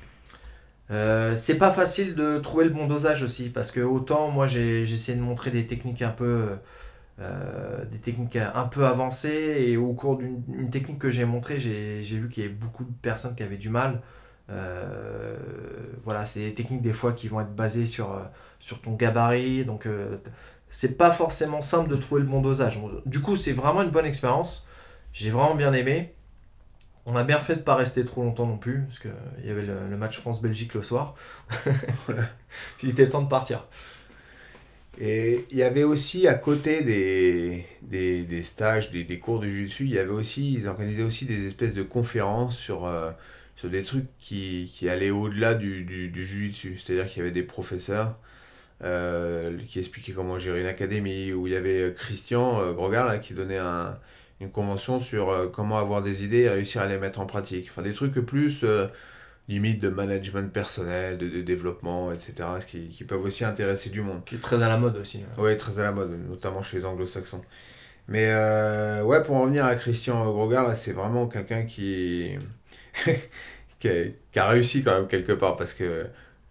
Euh, c'est pas facile de trouver le bon dosage aussi, parce que autant moi j'ai j'ai essayé de montrer des techniques un peu, euh, des techniques un peu avancées, et au cours d'une une technique que j'ai montrée, j'ai vu qu'il y avait beaucoup de personnes qui avaient du mal. Euh, voilà, c'est des techniques des fois qui vont être basées sur, euh, sur ton gabarit, donc euh, c'est pas forcément simple de trouver le bon dosage. Du coup, c'est vraiment une bonne expérience. J'ai vraiment bien aimé. On a bien fait de pas rester trop longtemps non plus, parce qu'il y avait le, le match France-Belgique le soir. *laughs* Il était temps de partir. Et il y avait aussi à côté des, des, des stages, des, des cours de jiu-jitsu, il y avait aussi, ils organisaient aussi des espèces de conférences sur, euh, sur des trucs qui, qui allaient au-delà du, du, du jiu-jitsu. C'est-à-dire qu'il y avait des professeurs euh, qui expliquaient comment gérer une académie, où il y avait Christian euh, Grogard là, qui donnait un, une convention sur euh, comment avoir des idées et réussir à les mettre en pratique. Enfin, des trucs plus euh, limite de management personnel, de, de développement, etc., qui, qui peuvent aussi intéresser du monde. Qui est très à la mode aussi. Ouais, très à la mode, notamment chez les anglo-saxons. Mais euh, ouais, pour en revenir à Christian Grogard, là, c'est vraiment quelqu'un qui... *laughs* qui, a, qui a réussi quand même quelque part, parce que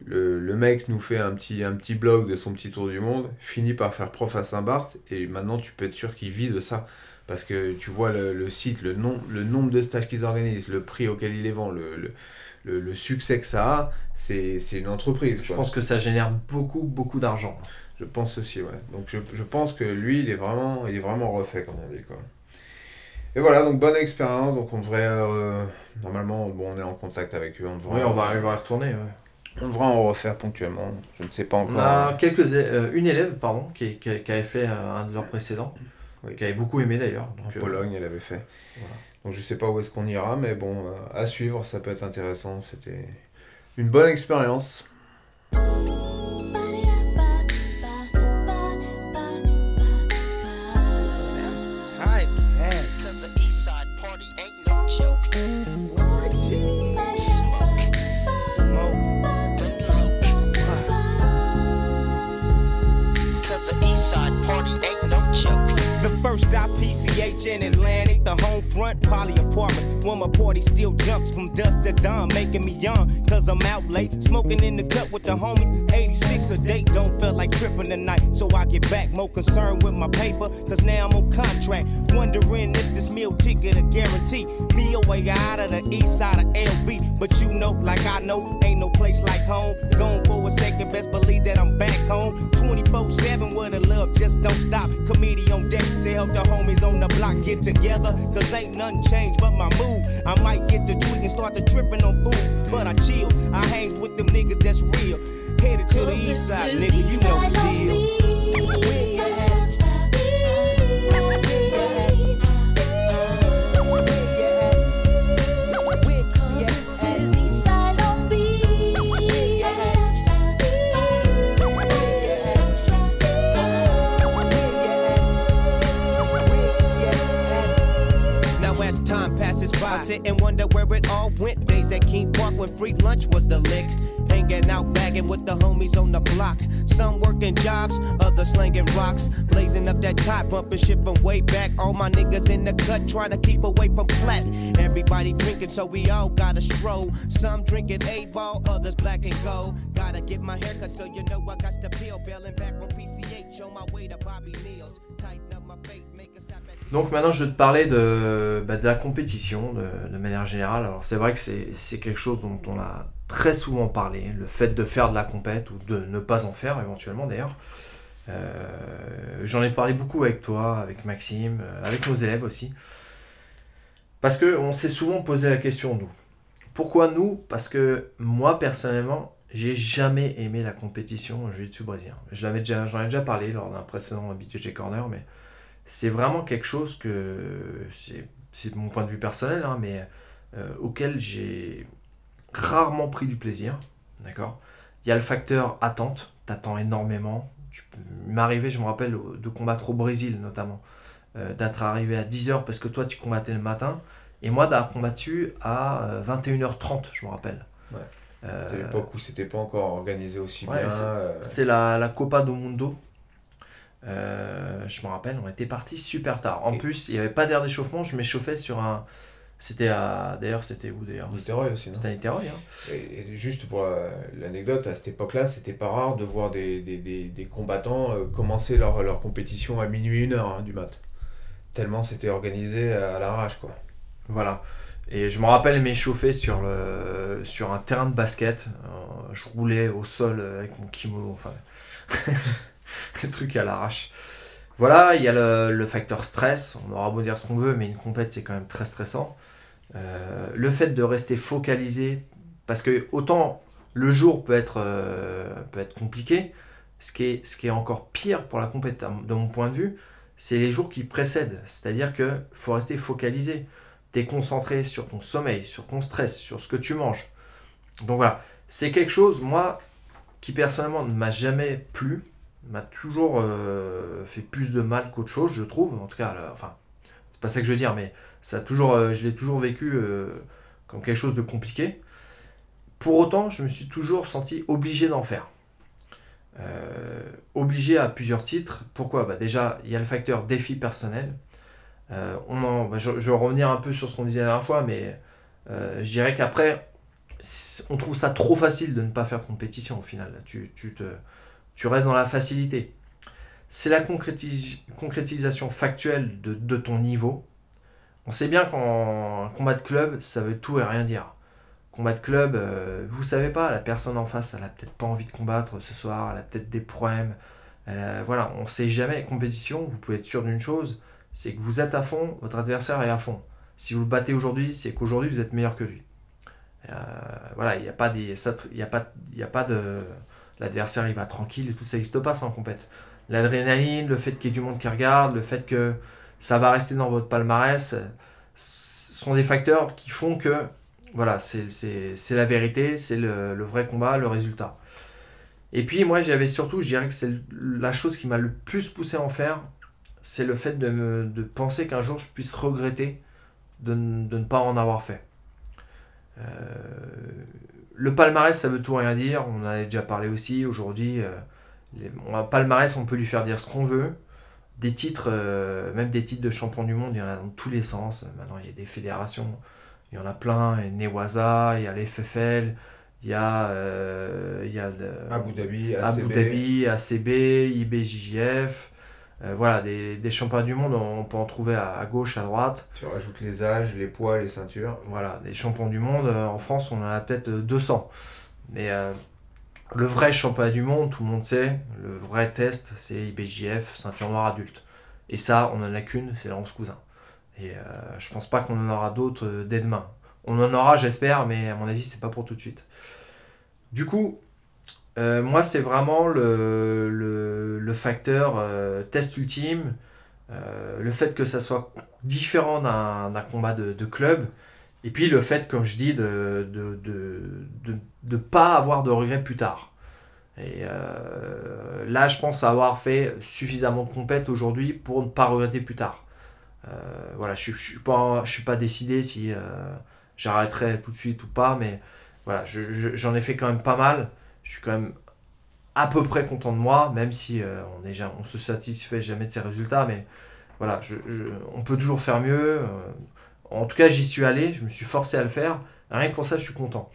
le, le mec nous fait un petit, un petit blog de son petit tour du monde, finit par faire prof à Saint-Barth, et maintenant tu peux être sûr qu'il vit de ça. Parce que tu vois le, le site, le, nom, le nombre de stages qu'ils organisent, le prix auquel ils les vendent, le, le, le, le succès que ça a, c'est une entreprise. Je quoi. pense que ça génère beaucoup, beaucoup d'argent. Je pense aussi, ouais. Donc je, je pense que lui, il est vraiment, il est vraiment refait, comme on dit, quoi. Et voilà, donc bonne expérience. Donc on devrait, euh, normalement, bon, on est en contact avec eux. On devrait, Oui, on va, on va y retourner. ouais. on devrait en refaire ponctuellement. Je ne sais pas On encore. a quelques, euh, une élève pardon, qui, qui, qui avait fait euh, un de leurs précédents, Oui. qui avait beaucoup aimé d'ailleurs. En donc, euh, Pologne, elle avait fait. voilà. Donc je sais pas où est-ce qu'on ira, mais bon, euh, à suivre, ça peut être intéressant. C'était une bonne expérience. First stop PCH in Atlantic, the home front, poly apartments. When my party still jumps from dusk to dawn, making me young. Cause I'm out late, smoking in the cut with the homies. 86 a date, don't feel like tripping tonight. So I get back, more concerned with my paper. Cause now I'm on contract. Wondering if this meal ticket a guarantee. Me away out of the east side of LB. But you know, like I know, ain't no place like home. Going for a second, best believe that I'm back home. 24 7 where the love just don't stop. Comedian on deck help the homies on the block get together. Cause ain't nothing changed but my mood. I might get to tweak and start to tripping on fools. But I chill, I hang with them niggas that's real. Headed to the east side, nigga, you know the deal. Sit and wonder where it all went. Days at King Park when free lunch was the lick. Hanging out, bagging with the homies on the block. Some working jobs, others slinging rocks. Blazing up that top, bumping, shipping way back. All my niggas in the cut, trying to keep away from flat. Everybody drinking, so we all gotta stroll. Some drinking eight ball, others black and gold. Gotta get my haircut, so you know I got to peel. Bailing back on PCH, on my way to Bobby Neal's. Tighten up my fate, make a stop at Donc maintenant, je vais te parler de, bah, la compétition de, manière générale. Alors c'est vrai que c'est quelque chose dont on a très souvent parlé, le fait de faire de la compète ou de ne pas en faire éventuellement d'ailleurs. Euh, J'en ai parlé beaucoup avec toi, avec Maxime, euh, avec nos élèves aussi. Parce que on s'est souvent posé la question, nous. Pourquoi nous? Parce que moi, personnellement, j'ai jamais aimé la compétition en jiu-jitsu brésilien. J'en ai déjà parlé lors d'un précédent BJJ Corner, mais c'est vraiment quelque chose que c'est, mon point de vue personnel, hein, mais euh, auquel j'ai rarement pris du plaisir. D'accord? Il y a le facteur attente, t'attends énormément. Tu arrivé, je me rappelle, de combattre au Brésil notamment, euh, d'être arrivé à 10h parce que toi tu combattais le matin, et moi d'avoir combattu à euh, 21h30, je me rappelle. Ouais. Euh, C'était l'époque où c'était pas encore organisé aussi Ouais, bien. euh, c'était la, la Copa do Mundo. Euh, je me rappelle, on était parti super tard. En Et- plus, il n'y avait pas d'air d'échauffement, je m'échauffais sur un. C'était à. D'ailleurs, c'était où d'ailleurs? Niterroy aussi, C'était à Niterroy. hein. Et, et juste pour la- l'anecdote, à cette époque-là, c'était pas rare de voir des, des, des, des combattants euh, commencer leur, leur compétition à minuit, une heure hein, du mat. Tellement c'était organisé à, à l'arrache, quoi. Voilà. Et je me rappelle m'échauffer sur, le, sur un terrain de basket. Euh, je roulais au sol avec mon kimono. Enfin, *laughs* *laughs* le truc à l'arrache. Voilà, il y a le, le facteur stress. On aura beau dire ce qu'on veut, mais une compète, c'est quand même très stressant. Euh, le fait de rester focalisé, parce que autant le jour peut être, euh, peut être compliqué, ce qui, est, ce qui est encore pire pour la compète, de mon point de vue, c'est les jours qui précèdent. C'est-à-dire qu'il faut rester focalisé. Tu es concentré sur ton sommeil, sur ton stress, sur ce que tu manges. Donc voilà, c'est quelque chose, moi, qui personnellement ne m'a jamais plu, m'a toujours euh, fait plus de mal qu'autre chose, je trouve. En tout cas, là, enfin, c'est pas ça que je veux dire, mais ça toujours, euh, je l'ai toujours vécu euh, comme quelque chose de compliqué. Pour autant, je me suis toujours senti obligé d'en faire. Obligé à plusieurs titres. Pourquoi? Bah Déjà, il y a le facteur défi personnel. On en, bah, je, vais revenir un peu sur ce qu'on disait la dernière fois, mais je dirais qu'après, on trouve ça trop facile de ne pas faire de compétition au final. Tu, tu, te, tu restes dans la facilité. C'est la concrétis- concrétisation factuelle de, de ton niveau. On sait bien qu'en combat de club, ça veut tout et rien dire. Combat de club, euh, vous savez pas, la personne en face, elle a peut-être pas envie de combattre ce soir, elle a peut-être des problèmes. Elle voilà, on sait jamais. Compétition, vous pouvez être sûr d'une chose, c'est que vous êtes à fond, votre adversaire est à fond. Si vous le battez aujourd'hui, c'est qu'aujourd'hui vous êtes meilleur que lui. Euh, voilà, il n'y a pas des, ça- y a pas, y a pas de, l'adversaire il va tranquille et tout ça n'existe pas ça en compète. L'adrénaline, le fait qu'il y ait du monde qui regarde, le fait que ça va rester dans votre palmarès, euh, sont des facteurs qui font que voilà, c'est la vérité, c'est le, vrai combat, le résultat. Et puis moi j'avais surtout, je dirais que c'est la chose qui m'a le plus poussé à en faire, c'est le fait de, penser qu'un jour je puisse regretter de, de ne pas en avoir fait. Euh, le palmarès, ça veut tout rien dire. On en a déjà parlé aussi aujourd'hui. euh, les- on- un palmarès, on peut lui faire dire ce qu'on veut. des titres, euh, même des titres de champion du monde, il y en a dans tous les sens. Maintenant, il y a des fédérations, il y en a plein. Il y a Newaza, il y a l'FFL, il y a, euh, il y a le- Abu Dhabi, ACB. Abu Dhabi, ACB, IBJJF. Euh, voilà, des, des championnats du monde, on peut en trouver à, à gauche, à droite. Tu rajoutes les âges, les poids, les ceintures. Voilà, des champions du monde, euh, en France, on en a peut-être euh, 200. Mais euh, le vrai championnat du monde, tout le monde sait, le vrai test, c'est IBJF, ceinture noire adulte. Et ça, on en a qu'une, c'est la 11 Cousin. Et je pense pas qu'on en aura d'autres dès demain. On en aura, j'espère, mais à mon avis, c'est pas pour tout de suite. Du coup, euh, moi, c'est vraiment le, le, facteur euh, test ultime, euh, le fait que ça soit différent d'un combat de, club, et puis le fait, comme je dis, de de, de, de, de pas avoir de regrets plus tard. Et là, je pense avoir fait suffisamment de compètes aujourd'hui pour ne pas regretter plus tard. Voilà, je ne suis, pas, suis pas décidé si j'arrêterai tout de suite ou pas, mais voilà, je- je- j'en ai fait quand même pas mal. Je suis quand même à peu près content de moi, même si euh, on est on se satisfait jamais de ses résultats, mais voilà, je, je- on peut toujours faire mieux. euh, en tout cas, j'y suis allé, je me suis forcé à le faire. Rien que pour ça, je suis content.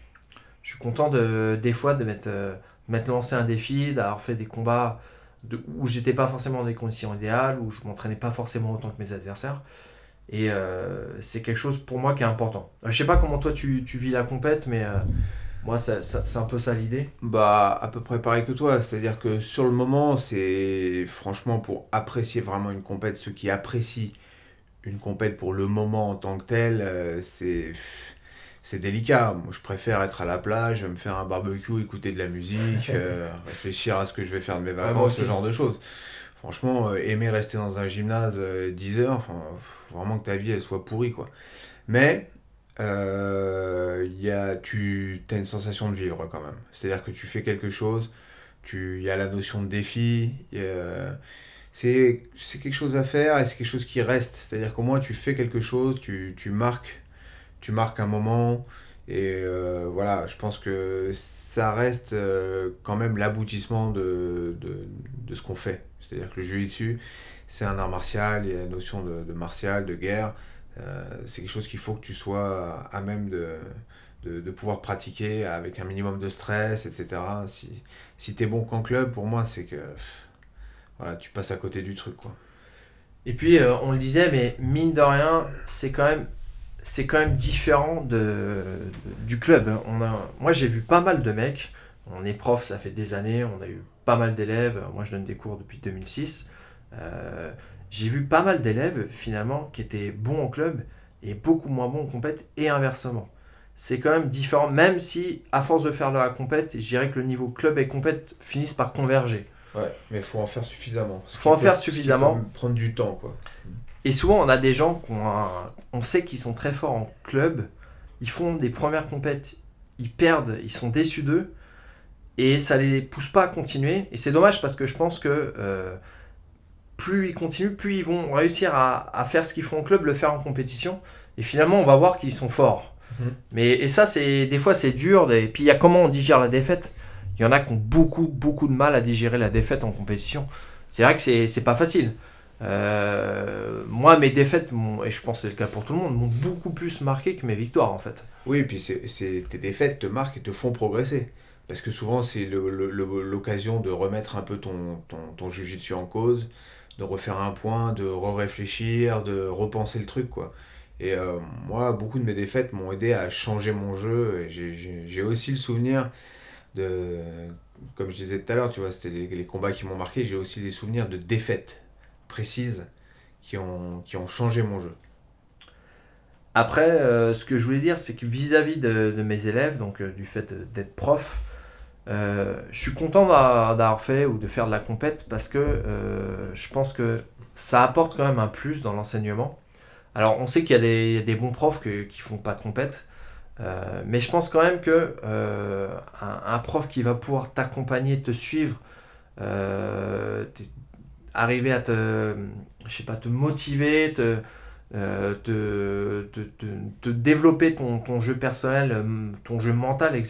Je suis content de, des fois de m'être euh, lancé un défi, d'avoir fait des combats de, où j'étais pas forcément dans des conditions idéales, où je m'entraînais pas forcément autant que mes adversaires. Et c'est quelque chose pour moi qui est important. Je sais pas comment toi tu, tu vis la compète, mais moi ça, ça- c'est un peu ça l'idée. Bah, à peu près pareil que toi. C'est-à-dire que sur le moment, c'est franchement pour apprécier vraiment une compète, ceux qui apprécient une compète pour le moment en tant que tel, euh, c'est c'est délicat. Moi, je préfère être à la plage, me faire un barbecue, écouter de la musique, *laughs* euh, réfléchir à ce que je vais faire de mes vacances, ce genre de choses. Franchement, euh, aimer rester dans un gymnase euh, 10 heures, vraiment que ta vie elle soit pourrie quoi. Mais euh, y a, tu as une sensation de vivre quand même. C'est-à-dire que tu fais quelque chose, il y a la notion de défi, c'est quelque chose à faire et c'est quelque chose qui reste. C'est-à-dire qu'au moins tu fais quelque chose, tu, tu marques, tu marques un moment. Et euh, voilà, je pense que ça reste euh, quand même l'aboutissement de, de, de ce qu'on fait. C'est-à-dire que le jiu-jitsu, c'est un art martial, il y a la notion de martial, de guerre. Euh, c'est quelque chose qu'il faut que tu sois à même de, pouvoir pratiquer avec un minimum de stress, etc. Si, si tu es bon qu'en club, pour moi, c'est que voilà, tu passes à côté du truc. Et puis euh, on le disait, mais mine de rien, c'est quand même c'est quand différent du club. moi j'ai vu pas mal de mecs. On est prof, ça fait des années. On a eu pas mal d'élèves. Moi je donne des cours depuis 2006. Euh, j'ai vu pas mal d'élèves finalement qui étaient bons en club et beaucoup moins bons en compète et inversement. C'est quand même différent, même si à force de faire de la compète, je dirais que le niveau club et compète finissent par converger. Ouais, mais il faut en faire suffisamment. Ce Faut en faire suffisamment. Prendre du temps, quoi. Et souvent, on a des gens un- On sait qu'ils sont très forts en club. Ils font des premières compètes, ils perdent, ils sont déçus d'eux. Et ça les pousse pas à continuer. Et c'est dommage parce que je pense que euh, plus ils continuent, plus ils vont réussir à, à faire ce qu'ils font en club, le faire en compétition. Et finalement, on va voir qu'ils sont forts. Mhm. Mais, et ça, c'est des fois, c'est dur. Et puis, il y a comment on digère la défaite. Il y en a qui ont beaucoup, beaucoup de mal à digérer la défaite en compétition. C'est vrai que c'est pas facile. Euh, moi, mes défaites, et je pense que c'est le cas pour tout le monde, m'ont beaucoup plus marqué que mes victoires en fait. Oui, et puis tes défaites te marquent et te font progresser. Parce que souvent, c'est l'occasion de remettre un peu ton, ton, ton jujitsu en cause, de refaire un point, de re-réfléchir, de repenser le truc. Et euh, moi, beaucoup de mes défaites m'ont aidé à changer mon jeu. Et j'ai- aussi le souvenir de, comme je disais tout à l'heure, tu vois, c'était les, combats qui m'ont marqué. J'ai aussi des souvenirs de défaites précises qui ont, changé mon jeu. Après, euh, ce que je voulais dire, c'est que vis-à-vis de, mes élèves, donc euh, du fait d'être prof, euh, je suis content d'a- d'avoir fait ou de faire de la compète parce que euh, je pense que ça apporte quand même un plus dans l'enseignement. Alors, on sait qu'il y a des, bons profs que- qui font pas de compète, euh, mais je pense quand même que un, un prof qui va pouvoir t'accompagner, te suivre, arriver à te, je sais pas, te motiver, te, te, te, te, développer ton, ton jeu personnel, ton jeu mental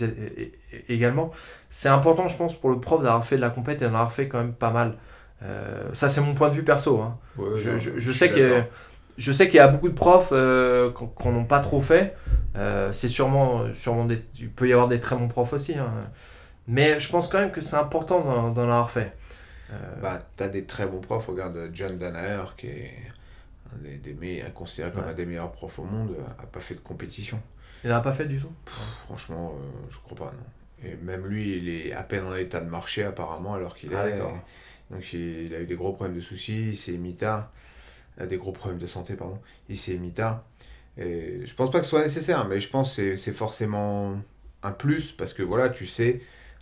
également. C'est important, je pense, pour le prof d'avoir fait de la compète et d'en avoir fait quand même pas mal. Euh, ça, c'est mon point de vue perso. hein. Ouais, Je, je- sais que je sais qu'il y a beaucoup de profs euh, qu'on n'ont pas trop fait. Euh, c'est sûrement, sûrement des, il peut y avoir des très bons profs aussi. hein. Mais je pense quand même que c'est important d'en avoir fait. Euh, Bah, t'as des très bons profs. Regarde John Danaher, qui est un des, des meilleurs, considéré comme Ouais. un des meilleurs profs au monde, a pas fait de compétition. il n'en a pas fait du tout? Franchement, je crois pas, non. Et même lui, il est à peine en état de marché, apparemment, alors qu'il Ah, est. Donc, il, il a eu des gros problèmes de soucis, il s'est mis tard. Euh, Des gros problèmes de santé, pardon. Il s'est mis tard. Et je pense pas que ce soit nécessaire, mais je pense que c'est- forcément un plus, parce que voilà, tu sais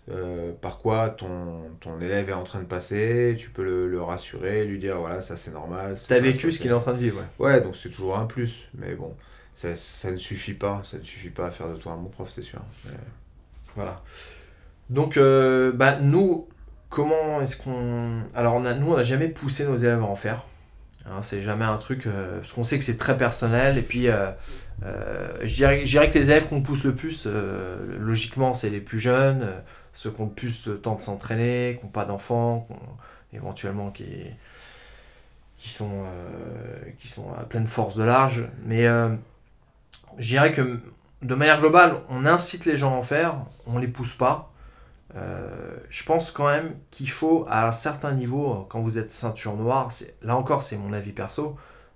euh, par quoi ton, ton élève est en train de passer, tu peux le, le rassurer, lui dire voilà, ça c'est normal. T'as vécu ce qu'il est en train de vivre. ouais. Ouais, donc c'est toujours un plus. Mais bon, ça, ça ne suffit pas. Ça ne suffit pas à faire de toi un bon prof, c'est sûr. Mais- Voilà. Donc, euh, bah, nous, comment est-ce qu'on. Alors, on a, nous, on n'a jamais poussé nos élèves à en faire. Hein, c'est jamais un truc. euh, parce qu'on sait que c'est très personnel. Et puis, euh, je, dirais, que les élèves qu'on pousse le plus, logiquement, c'est les plus jeunes, ceux qui ont le plus de temps de s'entraîner, qui n'ont pas d'enfants, éventuellement qui, sont, qui sont à pleine force de l'âge. Mais je dirais que de manière globale, on incite les gens à en faire, on les pousse pas. Euh, je pense quand même qu'il faut, à un certain niveau, quand vous êtes ceinture noire, là encore c'est mon avis perso,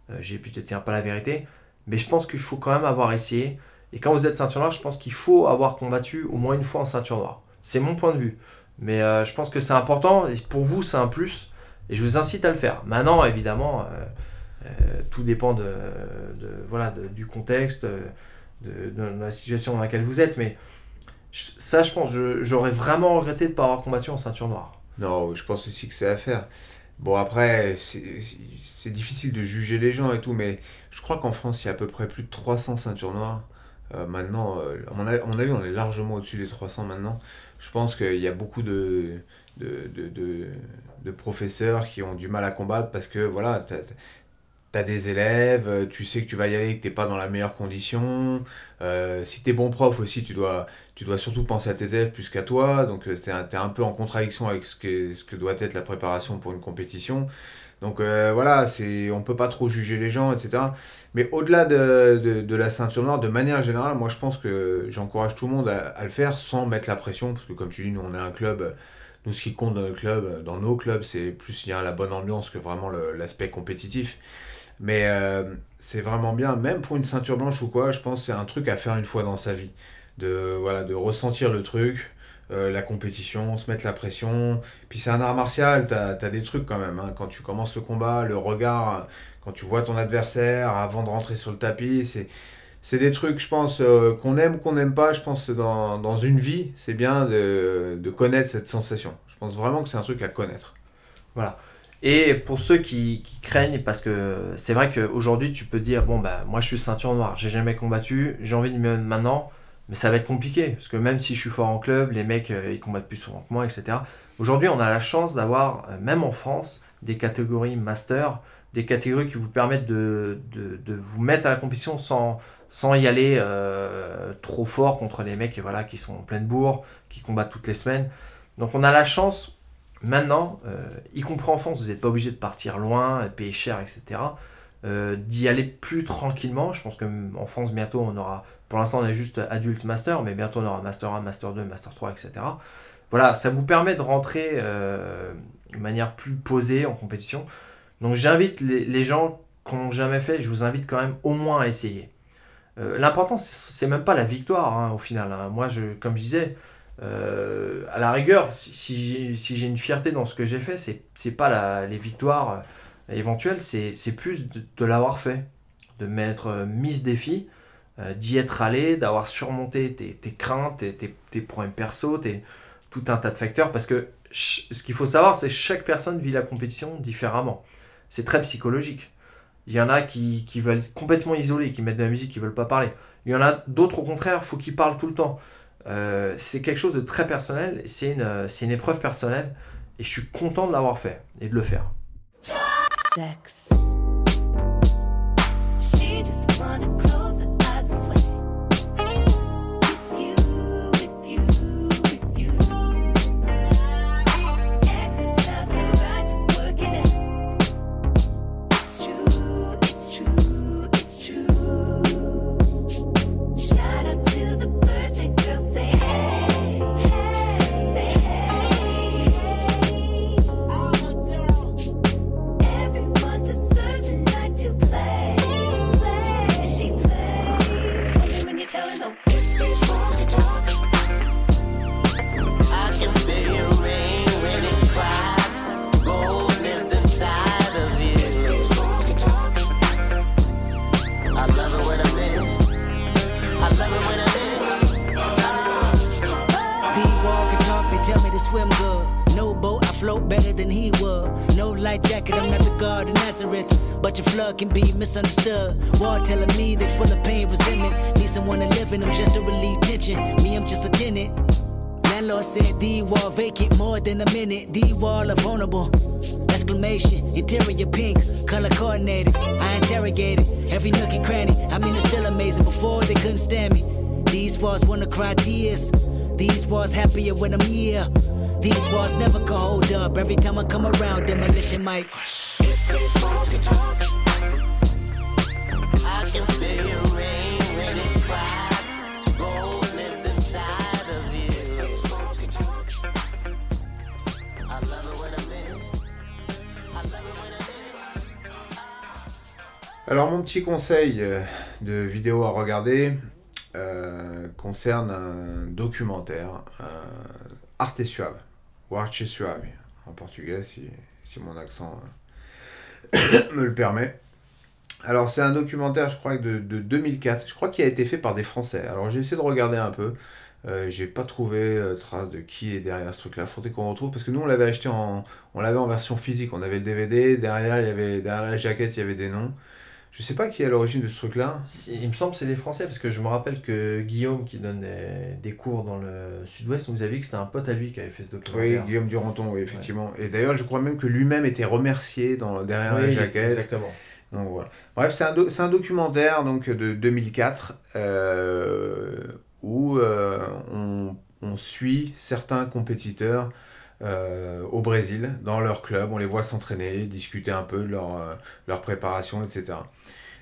euh, je ne tiens pas la vérité, mais je pense qu'il faut quand même avoir essayé. Et quand vous êtes ceinture noire, je pense qu'il faut avoir combattu au moins une fois en ceinture noire. C'est mon point de vue. Mais euh, je pense que c'est important, et pour vous c'est un plus, et je vous incite à le faire. Maintenant, évidemment, tout dépend de, voilà, du contexte, de, la situation dans laquelle vous êtes, mais ça, je pense, j'aurais vraiment regretté de ne pas avoir combattu en ceinture noire. Non, je pense aussi que c'est à faire. Bon, après, c'est difficile de juger les gens et tout, mais je crois qu'en France, il y a à peu près plus de 300 ceintures noires. Euh, maintenant, euh, à mon avis, à mon avis, on est largement au-dessus des 300 maintenant. Je pense qu'il y a beaucoup de, de, de, de professeurs qui ont du mal à combattre parce que, voilà, t'as as des élèves, euh, tu sais que tu vas y aller, que t'es pas dans la meilleure condition. Euh, si t'es bon prof aussi, tu dois, tu dois surtout penser à tes élèves plus qu'à toi. Donc, euh, t'es un, t'es un peu en contradiction avec ce que, ce que doit être la préparation pour une compétition. Donc voilà, c'est, on peut pas trop juger les gens, etc. Mais au-delà de, de, la ceinture noire, de manière générale, moi je pense que j'encourage tout le monde à, le faire sans mettre la pression, parce que comme tu dis, nous on est un club, nous ce qui compte dans le club, dans nos clubs, c'est plus il y a la bonne ambiance que vraiment l'aspect compétitif. Mais euh, c'est vraiment bien, même pour une ceinture blanche ou quoi, je pense que c'est un truc à faire une fois dans sa vie. De, voilà, de ressentir le truc, euh, la compétition, se mettre la pression. Puis c'est un art martial, t'as as des trucs quand même. hein. Quand tu commences le combat, le regard, quand tu vois ton adversaire avant de rentrer sur le tapis, c'est. Des trucs, je pense, euh, qu'on aime qu'on n'aime pas, je pense que dans, dans une vie, c'est bien de, de connaître cette sensation. Je pense vraiment que c'est un truc à connaître. Et pour ceux qui, craignent, parce que c'est vrai qu'aujourd'hui tu peux dire bon bah moi je suis ceinture noire, j'ai jamais combattu, j'ai envie de me mettre maintenant, mais ça va être compliqué parce que même si je suis fort en club, les mecs euh, ils combattent plus souvent que moi, etc. Aujourd'hui on a la chance d'avoir, euh, même en France, des catégories master, des catégories qui vous permettent de, de, de vous mettre à la compétition sans, sans y aller euh, trop fort contre les mecs voilà, qui sont en pleine bourre, qui combattent toutes les semaines. Donc on a la chance Maintenant, euh, y compris en France, vous n'êtes pas obligé de partir loin, payer cher, etc. Euh, D'y aller plus tranquillement. Je pense qu'en France, bientôt, on aura. Pour l'instant, on est juste adulte master, mais bientôt, on aura master 1, master 2, master 3, etc. Voilà, ça vous permet de rentrer euh, de manière plus posée en compétition. Donc, j'invite les, gens qui n'ont jamais fait, je vous invite quand même au moins à essayer. L'important, c'est même pas la victoire hein, au final. hein. Moi, je, comme je disais, euh, à la rigueur, si, j'ai une fierté dans ce que j'ai fait, c'est pas les victoires euh, éventuelles, c'est plus de, l'avoir fait, de m'être euh, mis ce défi, d'y être allé, d'avoir surmonté tes, tes craintes, tes, tes, problèmes perso, tout un tas de facteurs, parce que ce qu'il faut savoir, c'est que chaque personne vit la compétition différemment. C'est très psychologique. Il y en a qui, qui veulent complètement isolés, qui mettent de la musique, qui veulent pas parler. Il y en a d'autres, au contraire, faut qu'ils parlent tout le temps. Euh, c'est quelque chose de très personnel, c'est une, c'est une épreuve personnelle, et je suis content de l'avoir fait et de le faire. Flood can be misunderstood. War telling me they full of pain, resentment. Need someone to live in them just to relieve tension. Me, I'm just a tenant. Landlord said the wall vacant more than a minute. The wall are vulnerable. Exclamation, interior pink, color coordinated. I interrogated every nook and cranny. I mean, it's still amazing. Before they couldn't stand me. These walls wanna cry tears. These walls happier when I'm here. These walls never can hold up. Every time I come around, demolition might. If these walls could talk, Alors mon petit conseil euh, de vidéo à regarder euh, concerne un documentaire, euh, Arte Suave, ou Arte Suave en portugais si, si mon accent *coughs* me le permet. Alors c'est un documentaire je crois de, de 2004, je crois qu'il a été fait par des Français. Alors j'ai essayé de regarder un peu, euh, j'ai pas trouvé euh, trace de qui est derrière ce truc-là. Faudrait qu'on retrouve parce que nous on l'avait acheté en, on l'avait en version physique. On avait le DVD derrière, il y avait derrière la jaquette il y avait des noms. Je sais pas qui est à l'origine de ce truc-là. Il me semble que c'est des Français, parce que je me rappelle que Guillaume, qui donne des, des cours dans le sud-ouest, nous avait dit que c'était un pote à lui qui avait fait ce Oui, documentaire. Guillaume Duranton, oui, effectivement. Et d'ailleurs, je crois même que lui-même était remercié dans, derrière la Oui, jaquette. exactement. Donc voilà. Bref, c'est un, documentaire donc, de 2004 euh, où euh, on, suit certains compétiteurs euh, au Brésil, dans leur club. On les voit s'entraîner, discuter un peu de leur, préparation, etc.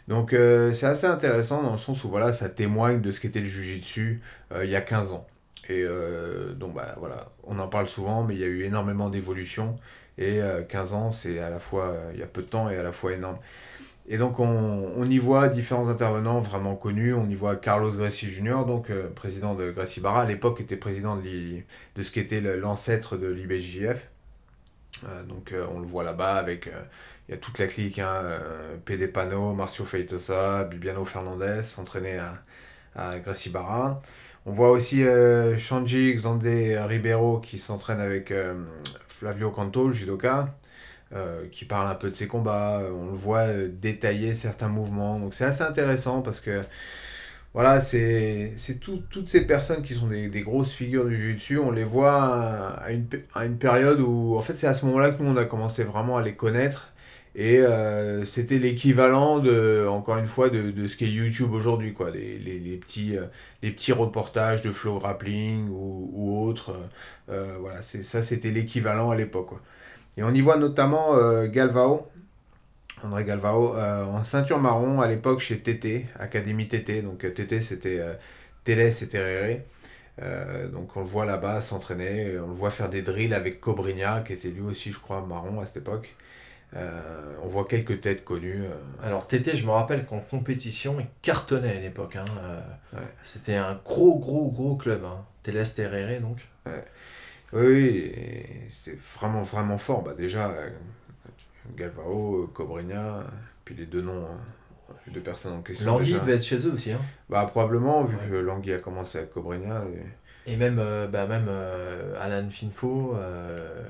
Donc c'est assez intéressant dans le sens où voilà, ça témoigne de ce qu'était le Jiu-Jitsu il y a 15 ans. Et donc bah, voilà, on en parle souvent, mais il y a eu énormément d'évolution. Et euh, 15 ans, c'est à la fois, il y a peu de temps et à la fois énorme. Et donc on, y voit différents intervenants vraiment connus. On y voit Carlos Gracie Jr., donc euh, président de Gracie Barra. À l'époque, était président de, ce qui était l'ancêtre de l'IBJJF. Euh, donc euh, on le voit là-bas avec... il y a toute la clique, hein, Pano, Marcio Feitosa, Bibiano Fernandez, entraîné à, à Gracie Barra. On voit aussi Shanji Xande Ribeiro qui s'entraîne avec Flavio Canto, le judoka, euh, qui parle un peu de ses combats. On le voit euh, détailler certains mouvements. Donc c'est assez intéressant parce que voilà, c'est tout- toutes ces personnes qui sont des, des grosses figures du jiu-jitsu, on les voit à, une, à une période où, en fait, c'est à ce moment-là que nous, on a commencé vraiment à les connaître. Et euh, c'était l'équivalent encore une fois, de, de ce qu'est YouTube aujourd'hui, quoi. Les, les, les petits, euh, les petits reportages de flow grappling ou, ou autres. euh, euh, voilà, ça, c'était l'équivalent à l'époque, quoi. Et on y voit notamment euh, Galvao, André Galvao, euh, en ceinture marron à l'époque chez TT, Académie TT. Donc euh, TT, c'était et Tereré. Euh, donc on le voit là-bas s'entraîner, on le voit faire des drills avec Cobrinha, qui était lui aussi, je crois, marron à cette époque. Euh, on voit quelques têtes connues. euh, Alors TT, je me rappelle qu'en compétition, il cartonnait à une époque. hein, Ouais. C'était un gros, gros, gros club. Hein. Teles Terere, donc. Oui, c'était vraiment, vraiment fort. Bah, déjà, euh, Galvao, Cobrinha, puis les deux noms, hein, les deux personnes en question. Langui devait être chez eux aussi. Hein. Bah, probablement, vu Ouais. que Langui a commencé avec Cobrinha. et- Et même, euh, bah, même euh, Alan Finfo, euh,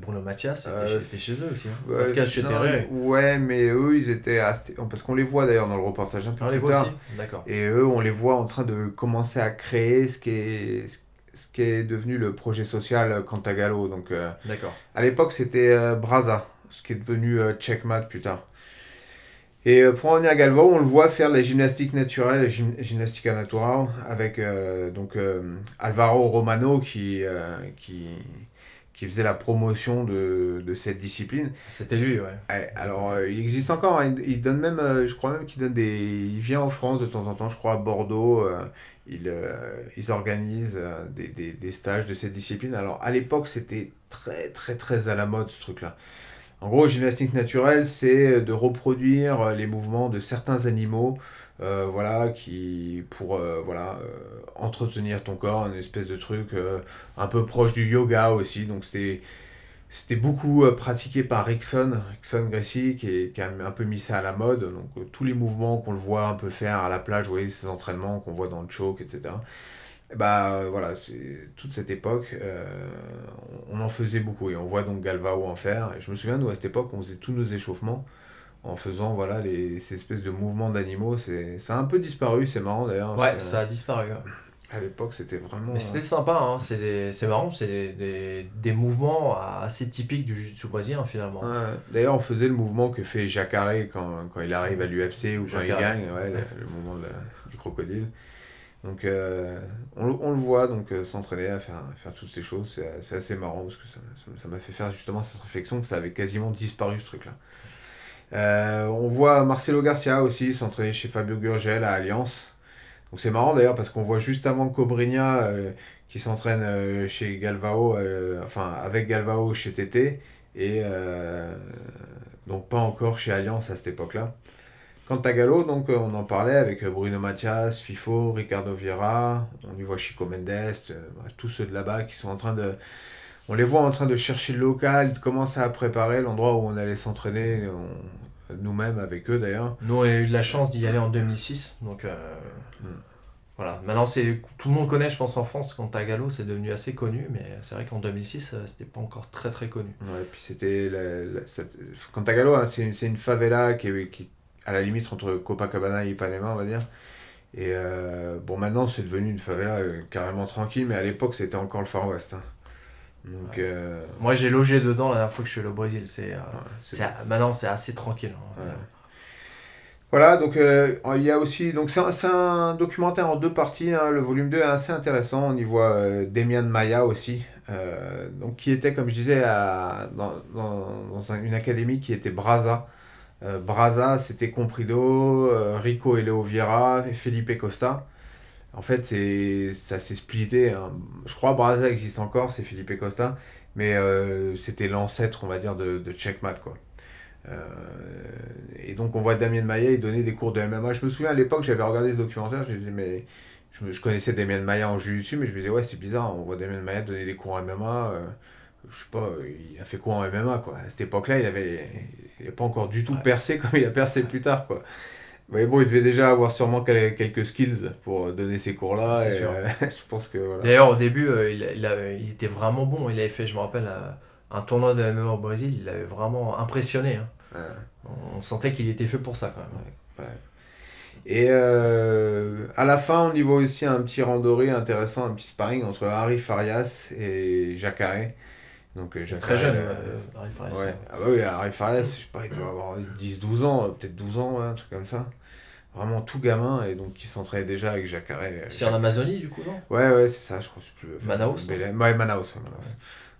Bruno Mathias, était, chez, chez eux aussi. Hein. en tout cas, chez Terere. Ouais, mais eux, ils étaient. à- Parce qu'on les voit d'ailleurs dans le reportage un peu On les plus voit tard. aussi D'accord. Et eux, on les voit en train de commencer à créer ce qui est, ce qui est devenu le projet social Cantagalo. Donc, euh, D'accord. à l'époque, c'était euh, Braza, ce qui est devenu euh, Checkmat plus tard. Et euh, pour en venir à Galvao, on le voit faire la gymnastique naturelle, la gym- gymnastique naturelle, avec euh, donc, Alvaro Romano qui, qui, qui faisait la promotion de, de cette discipline. C'était lui, ouais. Ouais, alors, euh, il existe encore, hein, il, il donne même, euh, je crois même qu'il donne des... Il vient en France de temps en temps, je crois à Bordeaux, euh, il, ils organisent des, des, des stages de cette discipline. Alors, à l'époque, c'était très, très, très à la mode, ce truc-là. En gros, gymnastique naturelle, c'est de reproduire les mouvements de certains animaux, euh, voilà, qui, pour, euh, voilà, euh, entretenir ton corps, une espèce de truc un peu proche du yoga aussi, donc c'était... C'était beaucoup pratiqué par Rickson, Rickson Gracie, qui, a un peu mis ça à la mode. Donc, tous les mouvements qu'on le voit un peu faire à la plage, vous ces entraînements qu'on voit dans le choke, etc. Et bah voilà, c'est toute cette époque, on on en faisait beaucoup et on voit donc Galvao en faire. Et je me souviens, nous à cette époque, on faisait tous nos échauffements en faisant voilà les, ces espèces de mouvements d'animaux. C'est, ça a un peu disparu, c'est marrant d'ailleurs. Ouais, ça a disparu. ouais. À l'époque, c'était vraiment. Mais c'était sympa, hein. c'est des- c'est marrant, c'est des, des, des mouvements assez typiques du jiu-jitsu brésilien finalement. Ouais. D'ailleurs, on faisait le mouvement que fait Jacare quand, quand il arrive à l'UFC ou quand il gagne, ouais, le, le mouvement de du crocodile. Donc, euh, on, le- on le voit donc euh, s'entraîner à faire, à faire toutes ces choses. C'est c'est assez marrant parce que ça ça- ça m'a fait faire justement cette réflexion que ça avait quasiment disparu ce truc-là. Euh, on voit Marcelo Garcia aussi s'entraîner chez Fabio Gurgel à Alliance. Donc c'est marrant d'ailleurs parce qu'on voit juste avant Cobrinha euh, qui s'entraîne euh, chez Galvao, enfin avec Galvao chez TT et donc pas encore chez Alliance à cette époque-là. Quant à Gallo, donc on en parlait avec Bruno Mathias, FIFO, Ricardo Vieira, on y voit Chico Mendes, tous ceux de là-bas qui sont en train de... On les voit en train de chercher le local, de commencer à préparer l'endroit où on allait s'entraîner, on- nous-mêmes avec eux d'ailleurs. Nous, on a eu de la chance d'y aller en 2006, donc euh, Mm. voilà. Maintenant, c'est tout le monde connaît, je pense, en France, Cantagalo, c'est devenu assez connu, mais c'est vrai qu'en 2006, euh, c'était pas encore très très connu. Ouais, puis c'était. La, la, cette- Cantagalo, hein, c'est une, favela qui est, qui est à la limite entre Copacabana et Ipanema, on va dire. Et euh, bon, maintenant, c'est devenu une favela euh, carrément tranquille, mais à l'époque, c'était encore le Far West. hein. Donc, euh, Moi, j'ai logé dedans la dernière fois que je suis allé au Brésil. C'est, euh, c'est- c'est- maintenant, c'est assez tranquille. hein. Ouais. Voilà, donc euh, il y a aussi. Donc c'est un, c'est un documentaire en deux parties. hein. le volume 2 est assez intéressant. On y voit euh, Demian Maya aussi. euh, donc qui était, comme je disais, à- dans, dans, dans un- une académie qui était Braza. Euh, Braza, c'était Comprido, euh, Rico et Leo Vieira et Felipe Costa. En fait, c'est, ça s'est splitté. hein. Je crois Braza existe encore, c'est Felipe Costa. Mais euh, c'était l'ancêtre, on va dire, de, de Checkmat, quoi. Euh, et donc on voit Damien Maya, il donnait des cours de MMA. Je me souviens à l'époque, j'avais regardé ce documentaire, je me disais, mais je, me- je connaissais Damien Maya en jiu-jitsu, mais je me disais, ouais, c'est bizarre, on voit Damien Maya donner des cours en MMA. euh, je sais pas, il a fait quoi en MMA, quoi. À cette époque-là, il avait, il avait pas encore du tout Ouais. percé comme il a percé plus tard, quoi. Mais bon, il devait déjà avoir sûrement quel- quelques skills pour donner ces cours-là. C'est et, sûr. euh, *laughs* je pense que voilà. D'ailleurs, au début, euh, il, a- il, était vraiment bon. Il avait fait, je me rappelle, euh, un tournoi de MMA au Brésil. Il avait vraiment impressionné. hein. Ouais. On sentait qu'il était fait pour ça quand même. Et euh, à la fin, on y voit aussi un petit randoré intéressant, un petit sparring entre Harry Farias et Jacare. Donc, euh, Très jeune, euh, Harry Farias, Ouais. Ah bah oui, Harry Farias, je sais pas, il doit avoir 10-12 ans, peut-être 12 ans, ouais, un truc comme ça. Vraiment tout gamin, et donc qui s'entraînait déjà avec Jacare. euh, C'est en Amazonie, du coup, non? Ouais, ouais, c'est ça, je crois. je plus. Manaus. Ouais, Manaus, ouais, Manaus.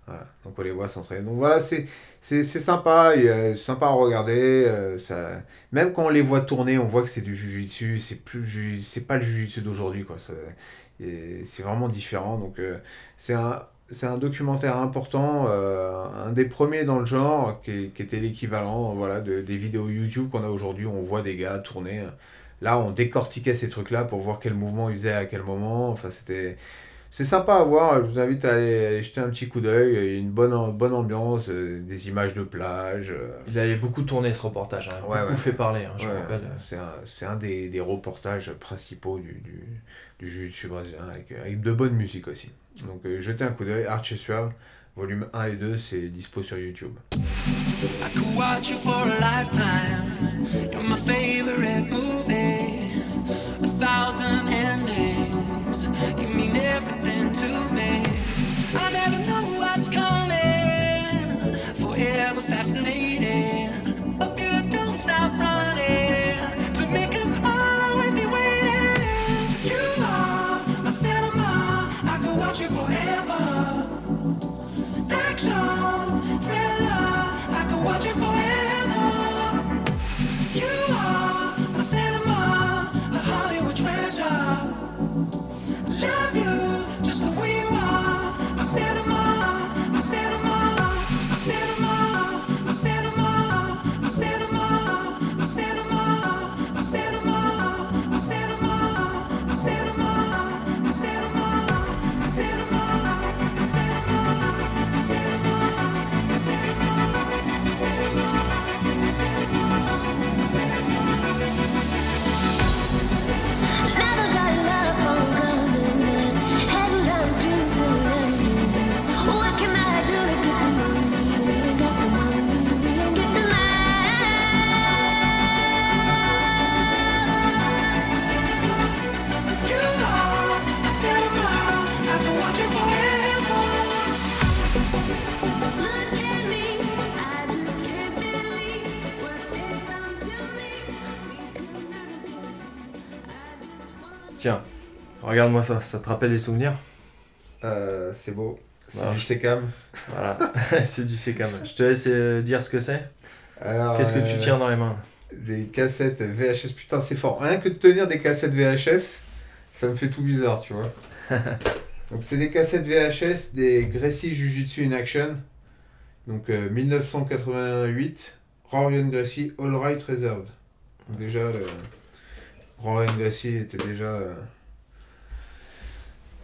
Voilà. Donc on les voit s'entraîner. Donc voilà, c'est c'est c'est sympa, sympa à regarder. euh, ça... Même quand on les voit tourner, on voit que c'est du jujitsu. C'est plus ju- c'est pas le jujitsu d'aujourd'hui, quoi. Ça- et C'est vraiment différent. Donc euh, c'est un c'est un documentaire important, euh, un des premiers dans le genre, qui, était l'équivalent voilà, de, des vidéos YouTube qu'on a aujourd'hui. où On voit des gars tourner. Là, on décortiquait ces trucs-là pour voir quel mouvement ils faisaient à quel moment. Enfin, c'était. C'est sympa à voir, je vous invite à aller, aller jeter un petit coup d'œil, il y a une bonne, bonne ambiance, euh, des images de plage. euh, Il avait beaucoup tourné ce reportage. hein. Ouais, beaucoup ouais. fait parler, hein, je me rappelle. C'est un, c'est un des, des reportages principaux du, du, du jiu-jitsu brésilien, avec, avec de bonnes musiques aussi. Donc euh, jetez un coup d'œil, Arch et Suave, volume 1 et 2, c'est dispo sur YouTube. I could watch you for a lifetime. You're my favorite regarde-moi ça, ça te rappelle des souvenirs Euh, c'est beau. C'est Voilà. du Secam. Voilà, *laughs* c'est du Secam. Je te laisse euh, dire ce que c'est. Qu'est-ce que tu euh, tiens dans les mains Des cassettes VHS, putain, c'est fort. Rien que de tenir des cassettes VHS, ça me fait tout bizarre, tu vois. *laughs* Donc, c'est des cassettes VHS des Gracie Jiu-Jitsu in Action. Donc, euh, 1988, Rorion Gracie All Right Reserved. Déjà, le... Rorion Gracie était déjà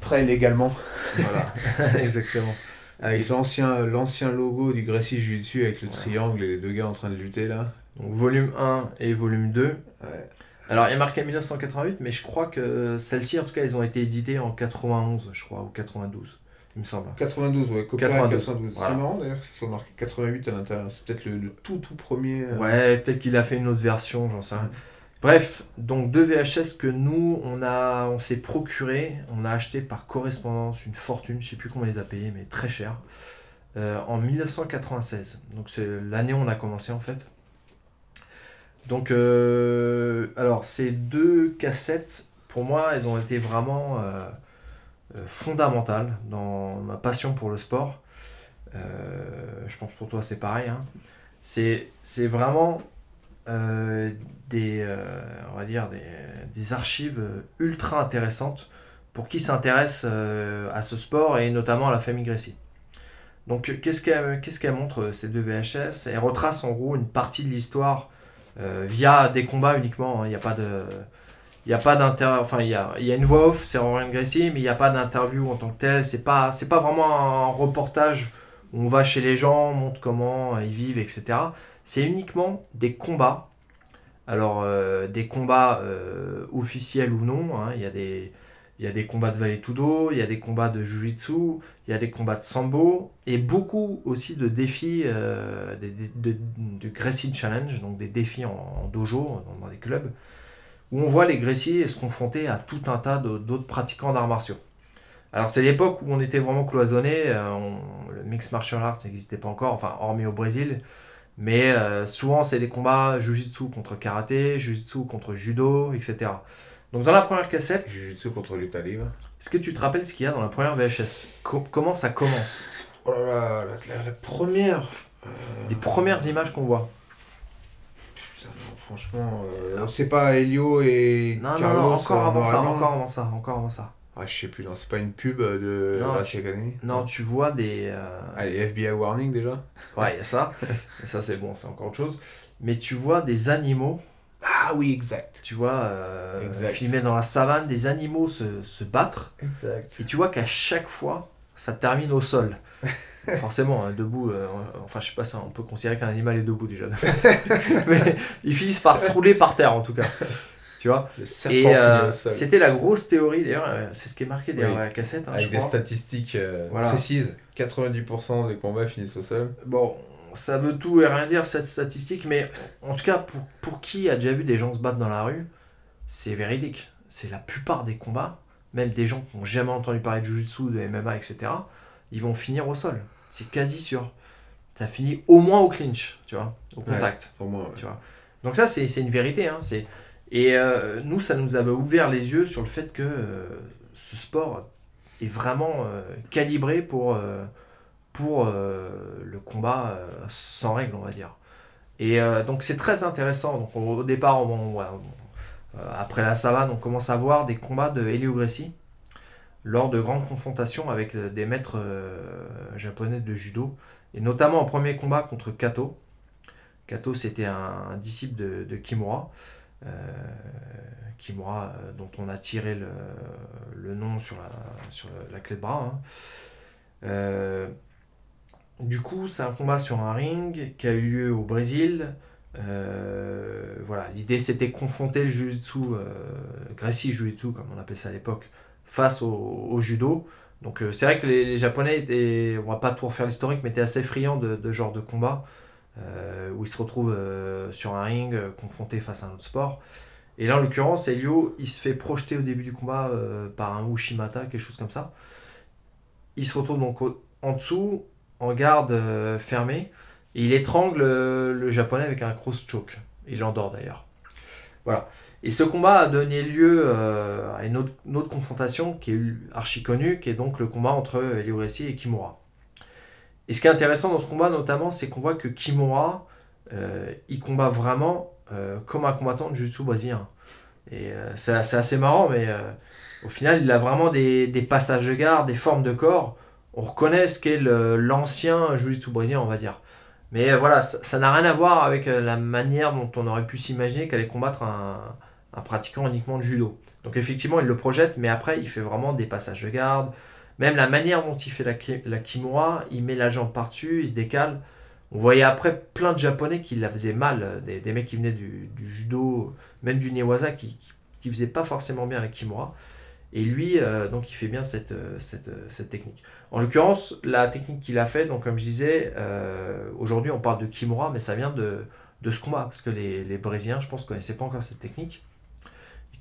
prêt légalement. Voilà, *laughs* exactement. Avec l'ancien l'ancien logo du Gracie Jiu-Jitsu avec le triangle et les deux gars en train de lutter là. Donc volume 1 et volume 2. Ouais. Alors il est marqué 1988, mais je crois que celles-ci, en tout cas, elles ont été éditées en 91, je crois, ou 92, il me semble. 92, ouais, copyright 92, 92. voilà. C'est marrant d'ailleurs que ce soit marqué 88 à l'intérieur. C'est peut-être le, le tout tout premier. euh, Ouais, peut-être qu'il a fait une autre version, j'en sais rien. Bref, donc deux VHS que nous, on, a, on s'est procuré, on a acheté par correspondance une fortune, je sais plus comment on les a payés, mais très cher, euh, en 1996. Donc c'est l'année où on a commencé en fait. Donc, euh, alors ces deux cassettes, pour moi, elles ont été vraiment euh, fondamentales dans ma passion pour le sport. Je pense pour toi c'est pareil. hein. C'est vraiment des, euh, on va dire des, des archives euh, ultra intéressantes pour qui s'intéresse euh, à ce sport et notamment à la famille Gracie. Donc euh, qu'est-ce qu'elle qu'est-ce qu'elle montre euh, ces deux VHS Elle retrace en gros une partie de l'histoire euh, via des combats uniquement. hein. Il n'y a pas de il n'y a enfin il y a, y a une voix off c'est Ryan Gracie mais il n'y a pas d'interview en tant que tel c'est pas c'est pas vraiment un reportage où on va chez les gens on montre comment euh, ils vivent etc c'est uniquement des combats alors euh, des combats euh, officiels ou non hein. il y a des il y a des combats de Vale Tudo, il y a des combats de Jiu-Jitsu, il y a des combats de Sambo, et beaucoup aussi de défis euh, des, de, de Gracie Challenge, donc des défis en, dojo, dans, des clubs, où on voit les Gracie se confronter à tout un tas d'autres pratiquants d'arts martiaux. Alors c'est l'époque où on était vraiment cloisonné, euh, le mix martial arts n'existait pas encore, enfin hormis au Brésil, mais euh, souvent c'est des combats Jiu-Jitsu contre karaté, Jiu-Jitsu contre judo, etc. Donc dans la première cassette, Jiu-Jitsu contre lutte libre. est-ce que tu te rappelles ce qu'il y a dans la première VHS Co- Comment ça commence? Oh là là, la, la- la première. Les premières images qu'on voit. Putain, non, franchement, euh, c'est pas Helio et Non, non, Carlos non, encore en avant noir et ça, encore avant ça, encore avant ça. Ah, je sais plus, non, c'est pas une pub de Non, tu- Academy Non, tu vois des... euh, Allez, FBI Warning déjà Ouais, il y a ça. Et *laughs* ça, c'est bon, c'est encore autre chose. Mais tu vois des animaux, Ah oui, exact. tu vois, euh, Exact. filmés dans la savane, des animaux se, se battre. Exact. Et tu vois qu'à chaque fois, ça termine au sol. *laughs* Forcément, hein, debout, euh, enfin je sais pas ça, on peut considérer qu'un animal est debout déjà. *laughs* Mais ils finissent par se rouler par terre en tout cas. Tu vois Et euh, c'était la grosse théorie d'ailleurs, euh, c'est ce qui est marqué derrière Oui. la cassette, hein, Avec je des crois. statistiques euh, Voilà. précises. 90% des combats finissent au sol. Bon, ça veut tout et rien dire cette statistique, mais en tout cas, pour, pour qui a déjà vu des gens se battre dans la rue, c'est véridique. C'est la plupart des combats, même des gens qui n'ont jamais entendu parler de Jiu-Jitsu, de MMA, etc., ils vont finir au sol. C'est quasi sûr. Ça finit au moins au clinch, tu vois, au Ouais. contact. Au moins, ouais. Tu vois. Donc ça, c'est c'est une vérité. Hein, c'est... Et euh, nous, ça nous avait ouvert les yeux sur le fait que euh, ce sport est vraiment euh, calibré pour, pour le combat sans règles, on va dire. Et donc c'est très intéressant. Donc, au, départ, après la savane, on commence à voir des combats de Helio Gracie lors de grandes confrontations avec des maîtres japonais de judo, et notamment en premier combat contre Kato. Kato, c'était un, disciple de Kimura. Euh, Kimura, euh, dont on a tiré le, nom sur la, sur clé de bras. hein. Euh, du coup, c'est un combat sur un ring qui a eu lieu au Brésil. Euh, voilà, l'idée c'était confronter le Jiu-Jitsu, euh, Gracie Jiu-Jitsu comme on appelait ça à l'époque, face au, judo. Donc euh, c'est vrai que les, Japonais étaient, on va pas tout refaire l'historique, mais étaient assez friands de, de genre de combat euh, où ils se retrouvent euh, sur un ring euh, confrontés face à un autre sport. Et là en l'occurrence, Elio, il se fait projeter au début du combat euh, par un Ushimata, quelque chose comme ça. Il se retrouve donc en dessous, en garde euh, fermée, et il étrangle euh, le japonais avec un cross choke. Il l'endort d'ailleurs. Voilà. Et ce combat a donné lieu euh, à une autre, confrontation qui est archi connue, qui est donc le combat entre Helio Gracie et Kimura. Et ce qui est intéressant dans ce combat, notamment, c'est qu'on voit que Kimura, euh, il combat vraiment euh, comme un combattant de jiu-jitsu brésilien. Et euh, c'est assez marrant, mais au final, il a vraiment des, passages de garde, des formes de corps. On reconnaît ce qu'est l'ancien jiu-jitsu brésilien, on va dire. Mais voilà, ça n'a rien à voir avec la manière dont on aurait pu s'imaginer qu'elle allait combattre un pratiquant uniquement de judo. Donc effectivement, il le projette, mais après, il fait vraiment des passages de garde. Même la manière dont il fait la, la kimura, il met la jambe par-dessus, il se décale. On voyait après plein de japonais qui la faisaient mal, euh, des, des mecs qui venaient du, judo, même du newaza, qui, qui, faisaient pas forcément bien la kimura. Et lui, euh, donc, il fait bien cette, euh, cette, technique. En l'occurrence, la technique qu'il a fait, donc comme je disais, aujourd'hui on parle de kimura, mais ça vient de, de ce combat, parce que les, les Brésiliens, je pense, connaissaient pas encore cette technique.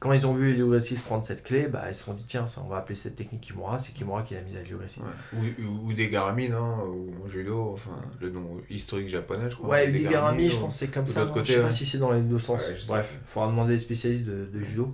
Quand ils ont vu se prendre cette clé, bah, ils se sont dit, tiens, ça, on va appeler cette technique kimura, c'est kimura qui l'a mise à. Ouais. Ou, ou, ou des garami, non Ou judo, enfin, le nom historique japonais, je crois. Ouais, Des Udigarami, je pense c'est comme ça. non côté, je sais pas si c'est dans les deux sens. Ouais, Bref, il faudra demander des spécialistes de, de judo.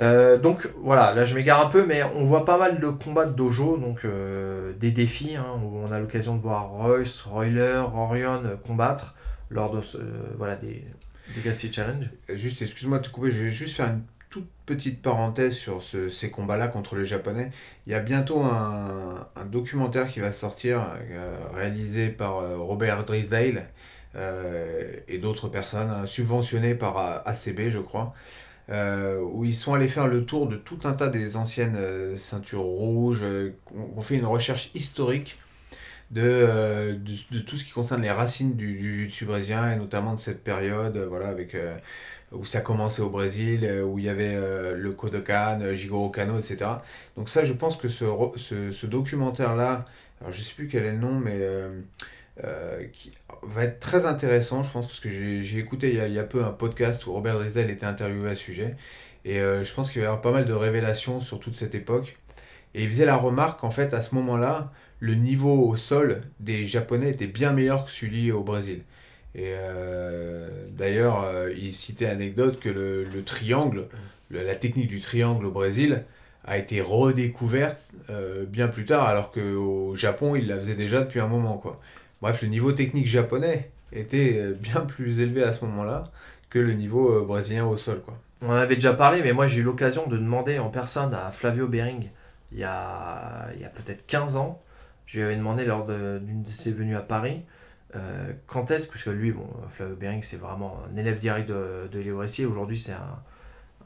Euh, donc voilà, là je m'égare un peu, mais on voit pas mal de combats de dojo, donc euh, des défis, hein, où on a l'occasion de voir Royce, Royler, Orion euh, combattre lors de ce- euh, voilà, des, Gracie Challenge. Euh, Juste, excuse-moi de te couper, je vais juste faire une toute petite parenthèse sur ce- ces combats-là contre les Japonais. Il y a bientôt un, documentaire qui va sortir, euh, réalisé par euh, Robert Drisdale et d'autres personnes, hein, subventionné par ACB, je crois, où ils sont allés faire le tour de tout un tas des anciennes ceintures rouges, on fait une recherche historique de, euh, de, tout ce qui concerne les racines du, du jiu-jitsu brésilien et notamment de cette période euh, voilà, avec, euh, où ça commençait au Brésil, où il y avait le Kodokan, Jigoro Kano, etc. Donc ça, je pense que ce, ce, ce documentaire-là, alors je sais plus quel est le nom, mais qui va être très intéressant, je pense, parce que j'ai écouté il y, a, il y a peu un podcast où Robert Drisdale était interviewé à ce sujet, et je pense qu'il va y avoir pas mal de révélations sur toute cette époque. Et il faisait la remarque qu'en fait, à ce moment-là, le niveau au sol des Japonais était bien meilleur que celui au Brésil. Et euh, d'ailleurs, euh, il citait l'anecdote que le, le triangle, le- la technique du triangle au Brésil, a été redécouverte euh, bien plus tard, alors qu'au Japon, il la faisait déjà depuis un moment. Bref, le niveau technique japonais était bien plus élevé à ce moment-là que le niveau brésilien au sol. On en avait déjà parlé, mais moi j'ai eu l'occasion de demander en personne à Flavio Bering il y a peut-être 15 ans. Je lui avais demandé lors de- d'une de ses venues à Paris euh, quand est-ce, parce que lui, bon, Flavio Bering c'est vraiment un élève direct de, de Léo Ressier. Aujourd'hui, c'est un,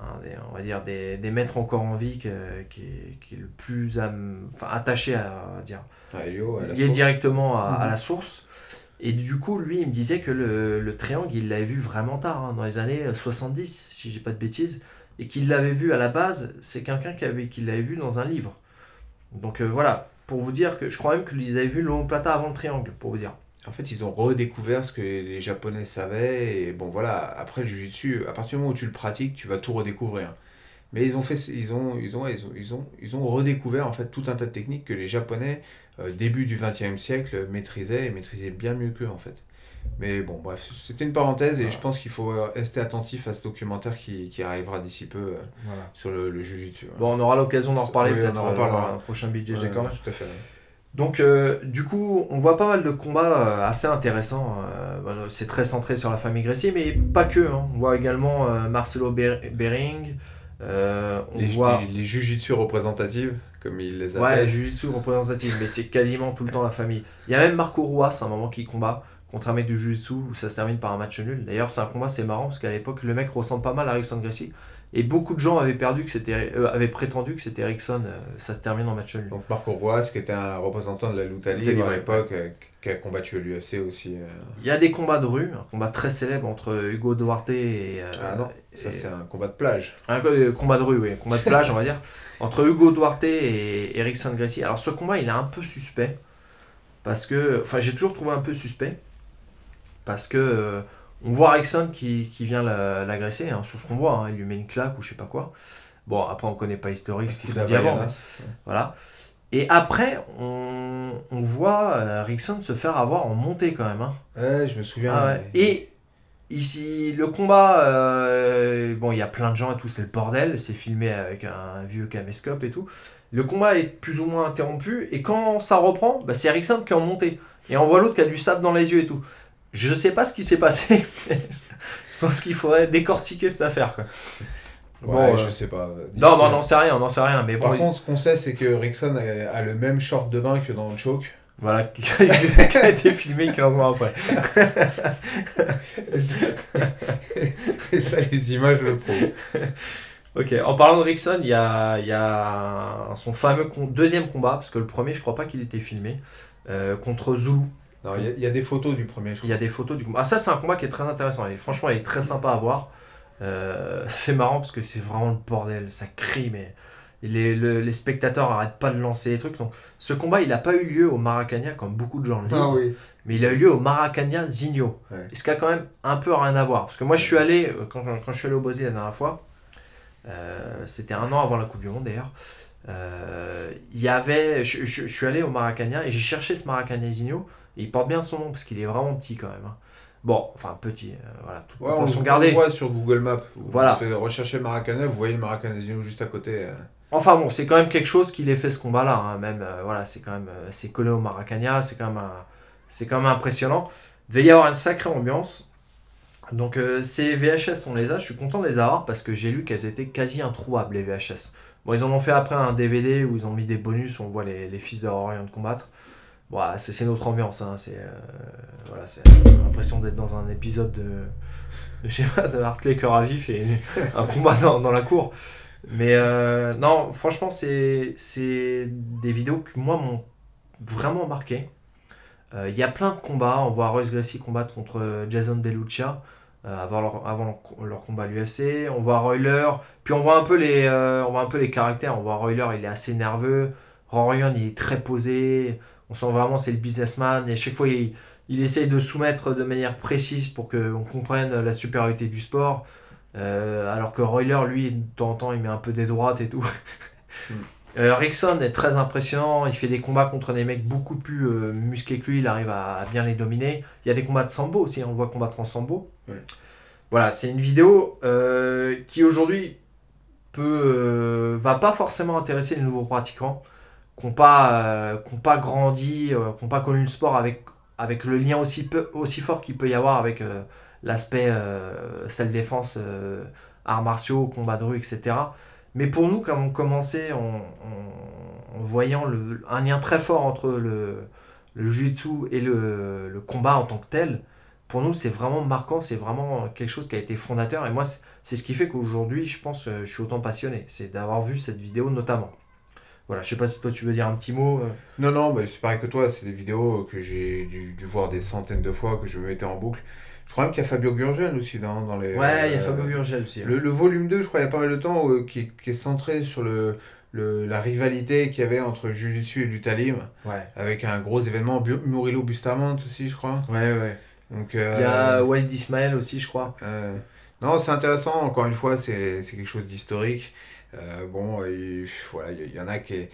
un des, on va dire, des, des maîtres encore en vie que- qui, est, qui est le plus am- enfin, attaché à, à dire. Ah, Helio, à la il est source. directement à, à Mhm. la source. Et du coup, lui, il me disait que le, le triangle, il l'avait vu vraiment tard, hein, dans les années 70, si j'ai pas de bêtises, et qu'il l'avait vu à la base, c'est quelqu'un qui, avait, qui l'avait vu dans un livre. Donc euh, voilà, pour vous dire que je crois même qu'ils avaient vu l'omoplata avant le triangle, pour vous dire. En fait, ils ont redécouvert ce que les Japonais savaient. Et bon, voilà, après le Jiu-Jitsu, à partir du moment où tu le pratiques, tu vas tout redécouvrir. Mais ils ont fait, ils ont, ils ont, ils ont, ils ont redécouvert en fait tout un tas de techniques que les Japonais, euh, début du XXe siècle, maîtrisaient et maîtrisaient bien mieux qu'eux en fait. Mais bon, bref, c'était une parenthèse et je pense qu'il faut euh, rester attentif à ce documentaire qui, qui arrivera d'ici peu euh, Voilà. sur le, le Jiu-Jitsu. hein. Bon, on aura l'occasion d'en reparler Oui, peut-être euh, dans un prochain BJJ Ouais, quand même. Tout à fait. ouais. Donc, euh, du coup, on voit pas mal de combats assez intéressants. euh, c'est très centré sur la famille Gracie, mais pas que. hein. On voit également euh, Marcelo Ber- Bering. on Les, voit. les, les Jiu-Jitsu représentatives, comme ils les Ouais, appellent. Jiu-Jitsu représentatif, mais c'est quasiment tout le temps la famille. Il y a même Marco Ruas, à un moment qui combat contre un mec du Jiu-Jitsu où ça se termine par un match nul. D'ailleurs, c'est un combat, c'est marrant parce qu'à l'époque, le mec ressemble pas mal à Erickson Gracie. Et beaucoup de gens avaient, perdu que c'était, euh, avaient prétendu que c'était Erickson. euh, ça se termine en match nul. Donc Marco Ruas, qui était un représentant de la libre libre, à l'époque, euh, qui a combattu à l'UFC aussi. Il y a des combats de rue, un combat très célèbre entre Hugo Duarte et. Ah non, ça c'est un combat de plage. Un co- combat de rue, oui, combat de plage, *laughs* on va dire, entre Hugo Duarte et Eric Gracie. Alors ce combat, il est un peu suspect, parce que, enfin, j'ai toujours trouvé un peu suspect, parce que euh, on voit Erickson qui, qui vient la- l'agresser, hein, sur ce qu'on voit, hein, il lui met une claque ou je sais pas quoi. Bon, après, on connaît pas l'historique, ce qui se dit avant, mais voilà. Et après, on, on voit euh, Erickson se faire avoir en montée quand même. hein. Ouais, je me souviens. Ah ouais. mais- Et Ici, le combat, euh, bon, il y a plein de gens et tout, c'est le bordel, c'est filmé avec un vieux caméscope et tout. Le combat est plus ou moins interrompu, et quand ça reprend, bah, c'est Ericsson qui est en montée. Et on voit l'autre qui a du sable dans les yeux et tout. Je sais pas ce qui s'est passé, *laughs* je pense qu'il faudrait décortiquer cette affaire. Quoi. Ouais, Bon, je euh, sais pas. Non, Difficile. bon, on n'en sait rien, on n'en sait rien, mais bon, Par il- contre, ce qu'on sait, c'est que Rickson a, a le même short de bain que dans Choke. voilà, *laughs* qui a été filmé 15 ans après. *laughs* Et ça, les images le prouvent. Ok, en parlant de Rickson, il y a, y a son fameux con- deuxième combat, parce que le premier, je crois pas qu'il était filmé, euh, contre Zulu. Non, Il y, a- il y a des photos du premier, Il y a des photos du combat. Ah, ça, c'est un combat qui est très intéressant. Et franchement, il est très sympa à voir. Euh, *laughs* c'est marrant parce que c'est vraiment le bordel. Ça crie, mais les, le- les spectateurs arrêtent pas de lancer les trucs. Donc, ce combat, il n'a pas eu lieu au Maracana, comme beaucoup de gens le disent. Ah oui. Mais il a eu lieu au. Ouais. Et ce qui a quand même un peu rien à voir. Parce que moi, je suis allé, euh, quand, quand je suis allé au Brésil la dernière fois, euh, c'était un an avant la Coupe du Monde d'ailleurs. euh, Il y avait, je, je- je suis allé au Maracana et j'ai cherché ce Maracana Zinho. Et il porte bien son nom parce qu'il est vraiment petit quand même. hein. Bon, enfin petit, euh, voilà, toute Ouais, on, proportion on gardée. le voit sur Google Maps. Vous Voilà. faites rechercher Maracana, vous voyez le juste à côté. euh. Enfin bon, c'est quand même quelque chose qu'il ait fait ce combat-là. hein, Même, euh, voilà, c'est quand même, euh, c'est collé au c'est quand même, c'est quand même impressionnant. Il devait y avoir une sacrée ambiance. Donc ces VHS, on les a. Je suis content de les avoir parce que j'ai lu qu'elles étaient quasi introuvables les VHS. Bon, ils en ont fait après un DVD où ils ont mis des bonus où on voit les, les fils de Rorion de combattre. C'est notre ambiance. Hein, c'est euh, voilà, c'est l'impression d'être dans un épisode de, de pas, de Hartley cœur à vif et un combat dans, la cour. Mais euh, non, franchement, c'est des vidéos qui, moi, m'ont vraiment marqué. Euh, Il y a plein de combats. On voit Royce Gracie combattre contre Jason DeLucia avant, leur, combat à l'UFC. On voit Royler. Puis on voit un peu les, on voit un peu les caractères. On voit Royler, il est assez nerveux. Rorion, il est très posé. On sent vraiment c'est le businessman. Et à chaque fois, il, il essaye de soumettre de manière précise pour qu'on comprenne la supériorité du sport. Euh, alors que Royler, lui, de temps en temps, il met un peu des droites et tout. *laughs* Euh, Rickson est très impressionnant. Il fait des combats contre des mecs beaucoup plus euh, musclés que lui. Il arrive à, à bien les dominer. Il y a des combats de sambo aussi. On le voit combattre en sambo. Voilà, c'est une vidéo euh, qui aujourd'hui peut va pas forcément intéresser les nouveaux pratiquants qui n'ont pas, euh, pas grandi, euh, qui n'ont pas connu le sport avec, avec le lien aussi, peu, aussi fort qu'il peut y avoir avec euh, l'aspect euh, salle défense, euh, arts martiaux, combat de rue, etc. Mais pour nous, quand on commençait en, en- voyant le, un lien très fort entre le, le jiu-jitsu et le, le combat en tant que tel, pour nous, c'est vraiment marquant, c'est vraiment quelque chose qui a été fondateur. Et moi, c'est- ce qui fait qu'aujourd'hui, je pense, je suis autant passionné. C'est d'avoir vu cette vidéo notamment. Voilà, je sais pas si toi tu veux dire un petit mot. euh. Non, non, c'est pareil que toi, c'est des vidéos que j'ai dû, dû voir des centaines de fois, que je me mettais en boucle. Je crois même qu'il y a Fabio Gurgel aussi dans, dans les. Ouais, il y a euh, Fabio Gurgel aussi. hein. Le, le volume 2, je crois, il y a pas mal de temps, euh, qui, qui est centré sur le, le, la rivalité qu'il y avait entre Jiu-Jitsu et Lutte Libre, Ouais, avec un gros événement, Bu- Murilo Bustamante aussi, je crois. ouais, ouais. Donc, Il y a Walid Ismail aussi, je crois. non, c'est intéressant, encore une fois, c'est quelque chose d'historique. Euh, bon, et, voilà, il y, en a qui.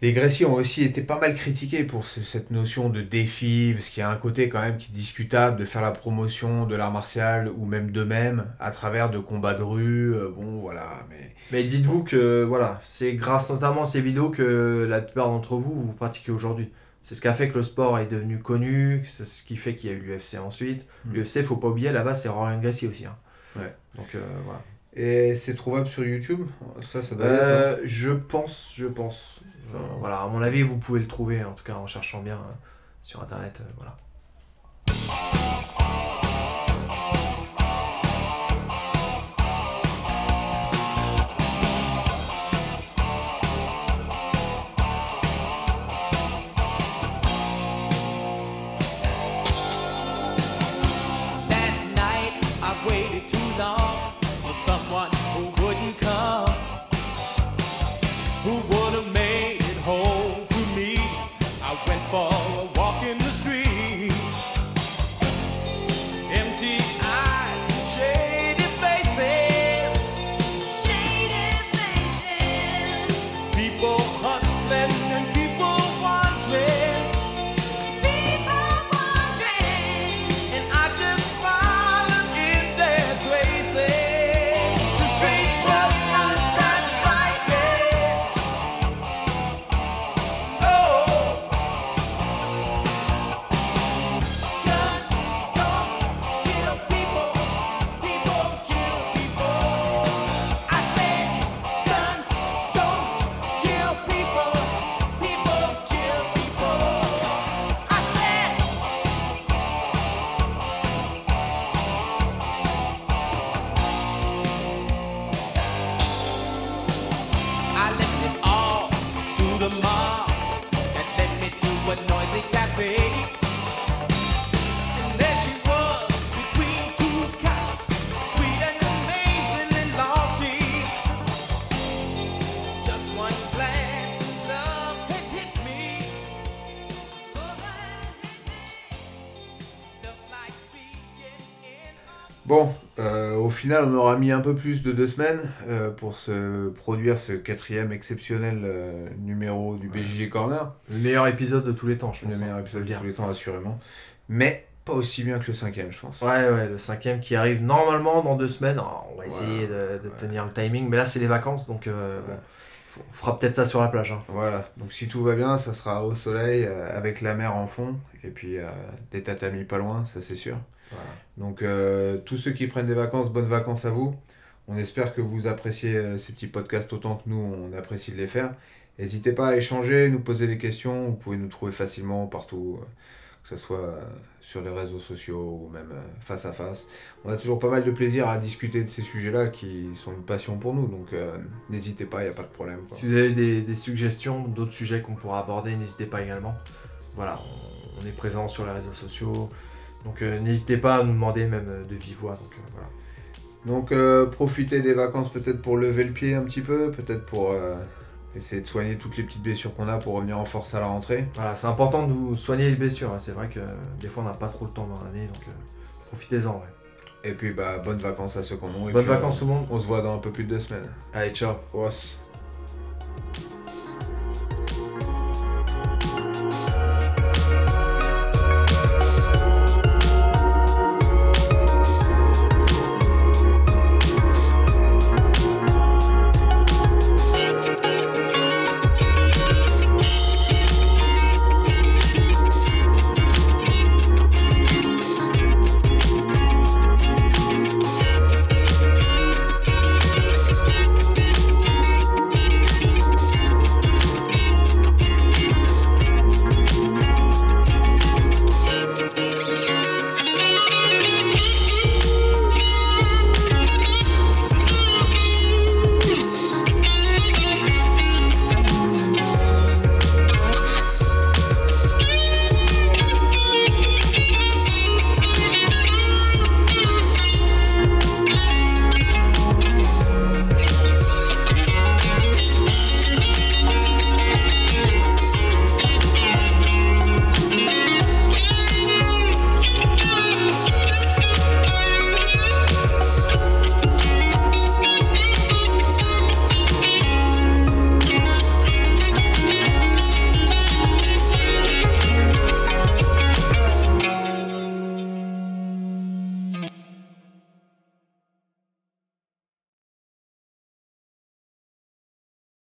Les Gracie ont aussi été pas mal critiqués pour ce- cette notion de défi, parce qu'il y a un côté quand même qui est discutable de faire la promotion de l'art martial ou même d'eux-mêmes à travers de combats de rue. euh, bon, voilà, mais. Mais dites-vous que voilà, c'est grâce notamment à ces vidéos que la plupart d'entre vous vous pratiquez aujourd'hui. C'est ce qui a fait que le sport est devenu connu, c'est ce qui fait qu'il y a eu l'UFC ensuite. Mm. L'UFC, faut pas oublier, là-bas c'est Rorion Gracie aussi. hein. Ouais. Donc euh, voilà. Et c'est trouvable sur YouTube? Ça, ça doit être. Euh, je pense, je pense. Voilà, à mon avis, vous pouvez le trouver, en tout cas en cherchant bien euh, sur internet. euh, voilà. Final, on aura mis un peu plus de deux semaines euh, pour se produire ce quatrième exceptionnel euh, numéro du BJJ Corner. Le meilleur épisode de tous les temps, je Le pense. meilleur hein, épisode faut de le tous les temps, assurément. Mais pas aussi bien que le cinquième, je pense. Ouais, ouais, le cinquième qui arrive normalement dans deux semaines. Alors, on va essayer de, de tenir le timing, mais là c'est les vacances, donc euh, bon, on fera peut-être ça sur la plage. hein. Voilà, donc si tout va bien, ça sera au soleil, avec la mer en fond, et puis des tatamis pas loin, ça c'est sûr. Donc euh, tous ceux qui prennent des vacances, bonnes vacances à vous. On espère que vous appréciez euh, ces petits podcasts autant que nous, on apprécie de les faire. N'hésitez pas à échanger, nous poser des questions, vous pouvez nous trouver facilement partout, euh, que ce soit sur les réseaux sociaux ou même face à face. On a toujours pas mal de plaisir à discuter de ces sujets-là qui sont une passion pour nous, donc n'hésitez pas, il n'y a pas de problème. Si vous avez des, suggestions, d'autres sujets qu'on pourra aborder, n'hésitez pas également. Voilà, on est présent sur les réseaux sociaux, donc euh, n'hésitez pas à nous demander même euh, de vive voix. Donc, euh, voilà. Donc profitez des vacances peut-être pour lever le pied un petit peu, peut-être pour essayer de soigner toutes les petites blessures qu'on a pour revenir en force à la rentrée. Voilà, c'est important de vous soigner les blessures. hein. C'est vrai que des fois on n'a pas trop le temps dans l'année, donc profitez-en. ouais. Et puis bah bonnes vacances à ceux qui en ont. Bonnes puis, vacances tout le monde. On se voit dans un peu plus de deux semaines. Allez, ciao. Os.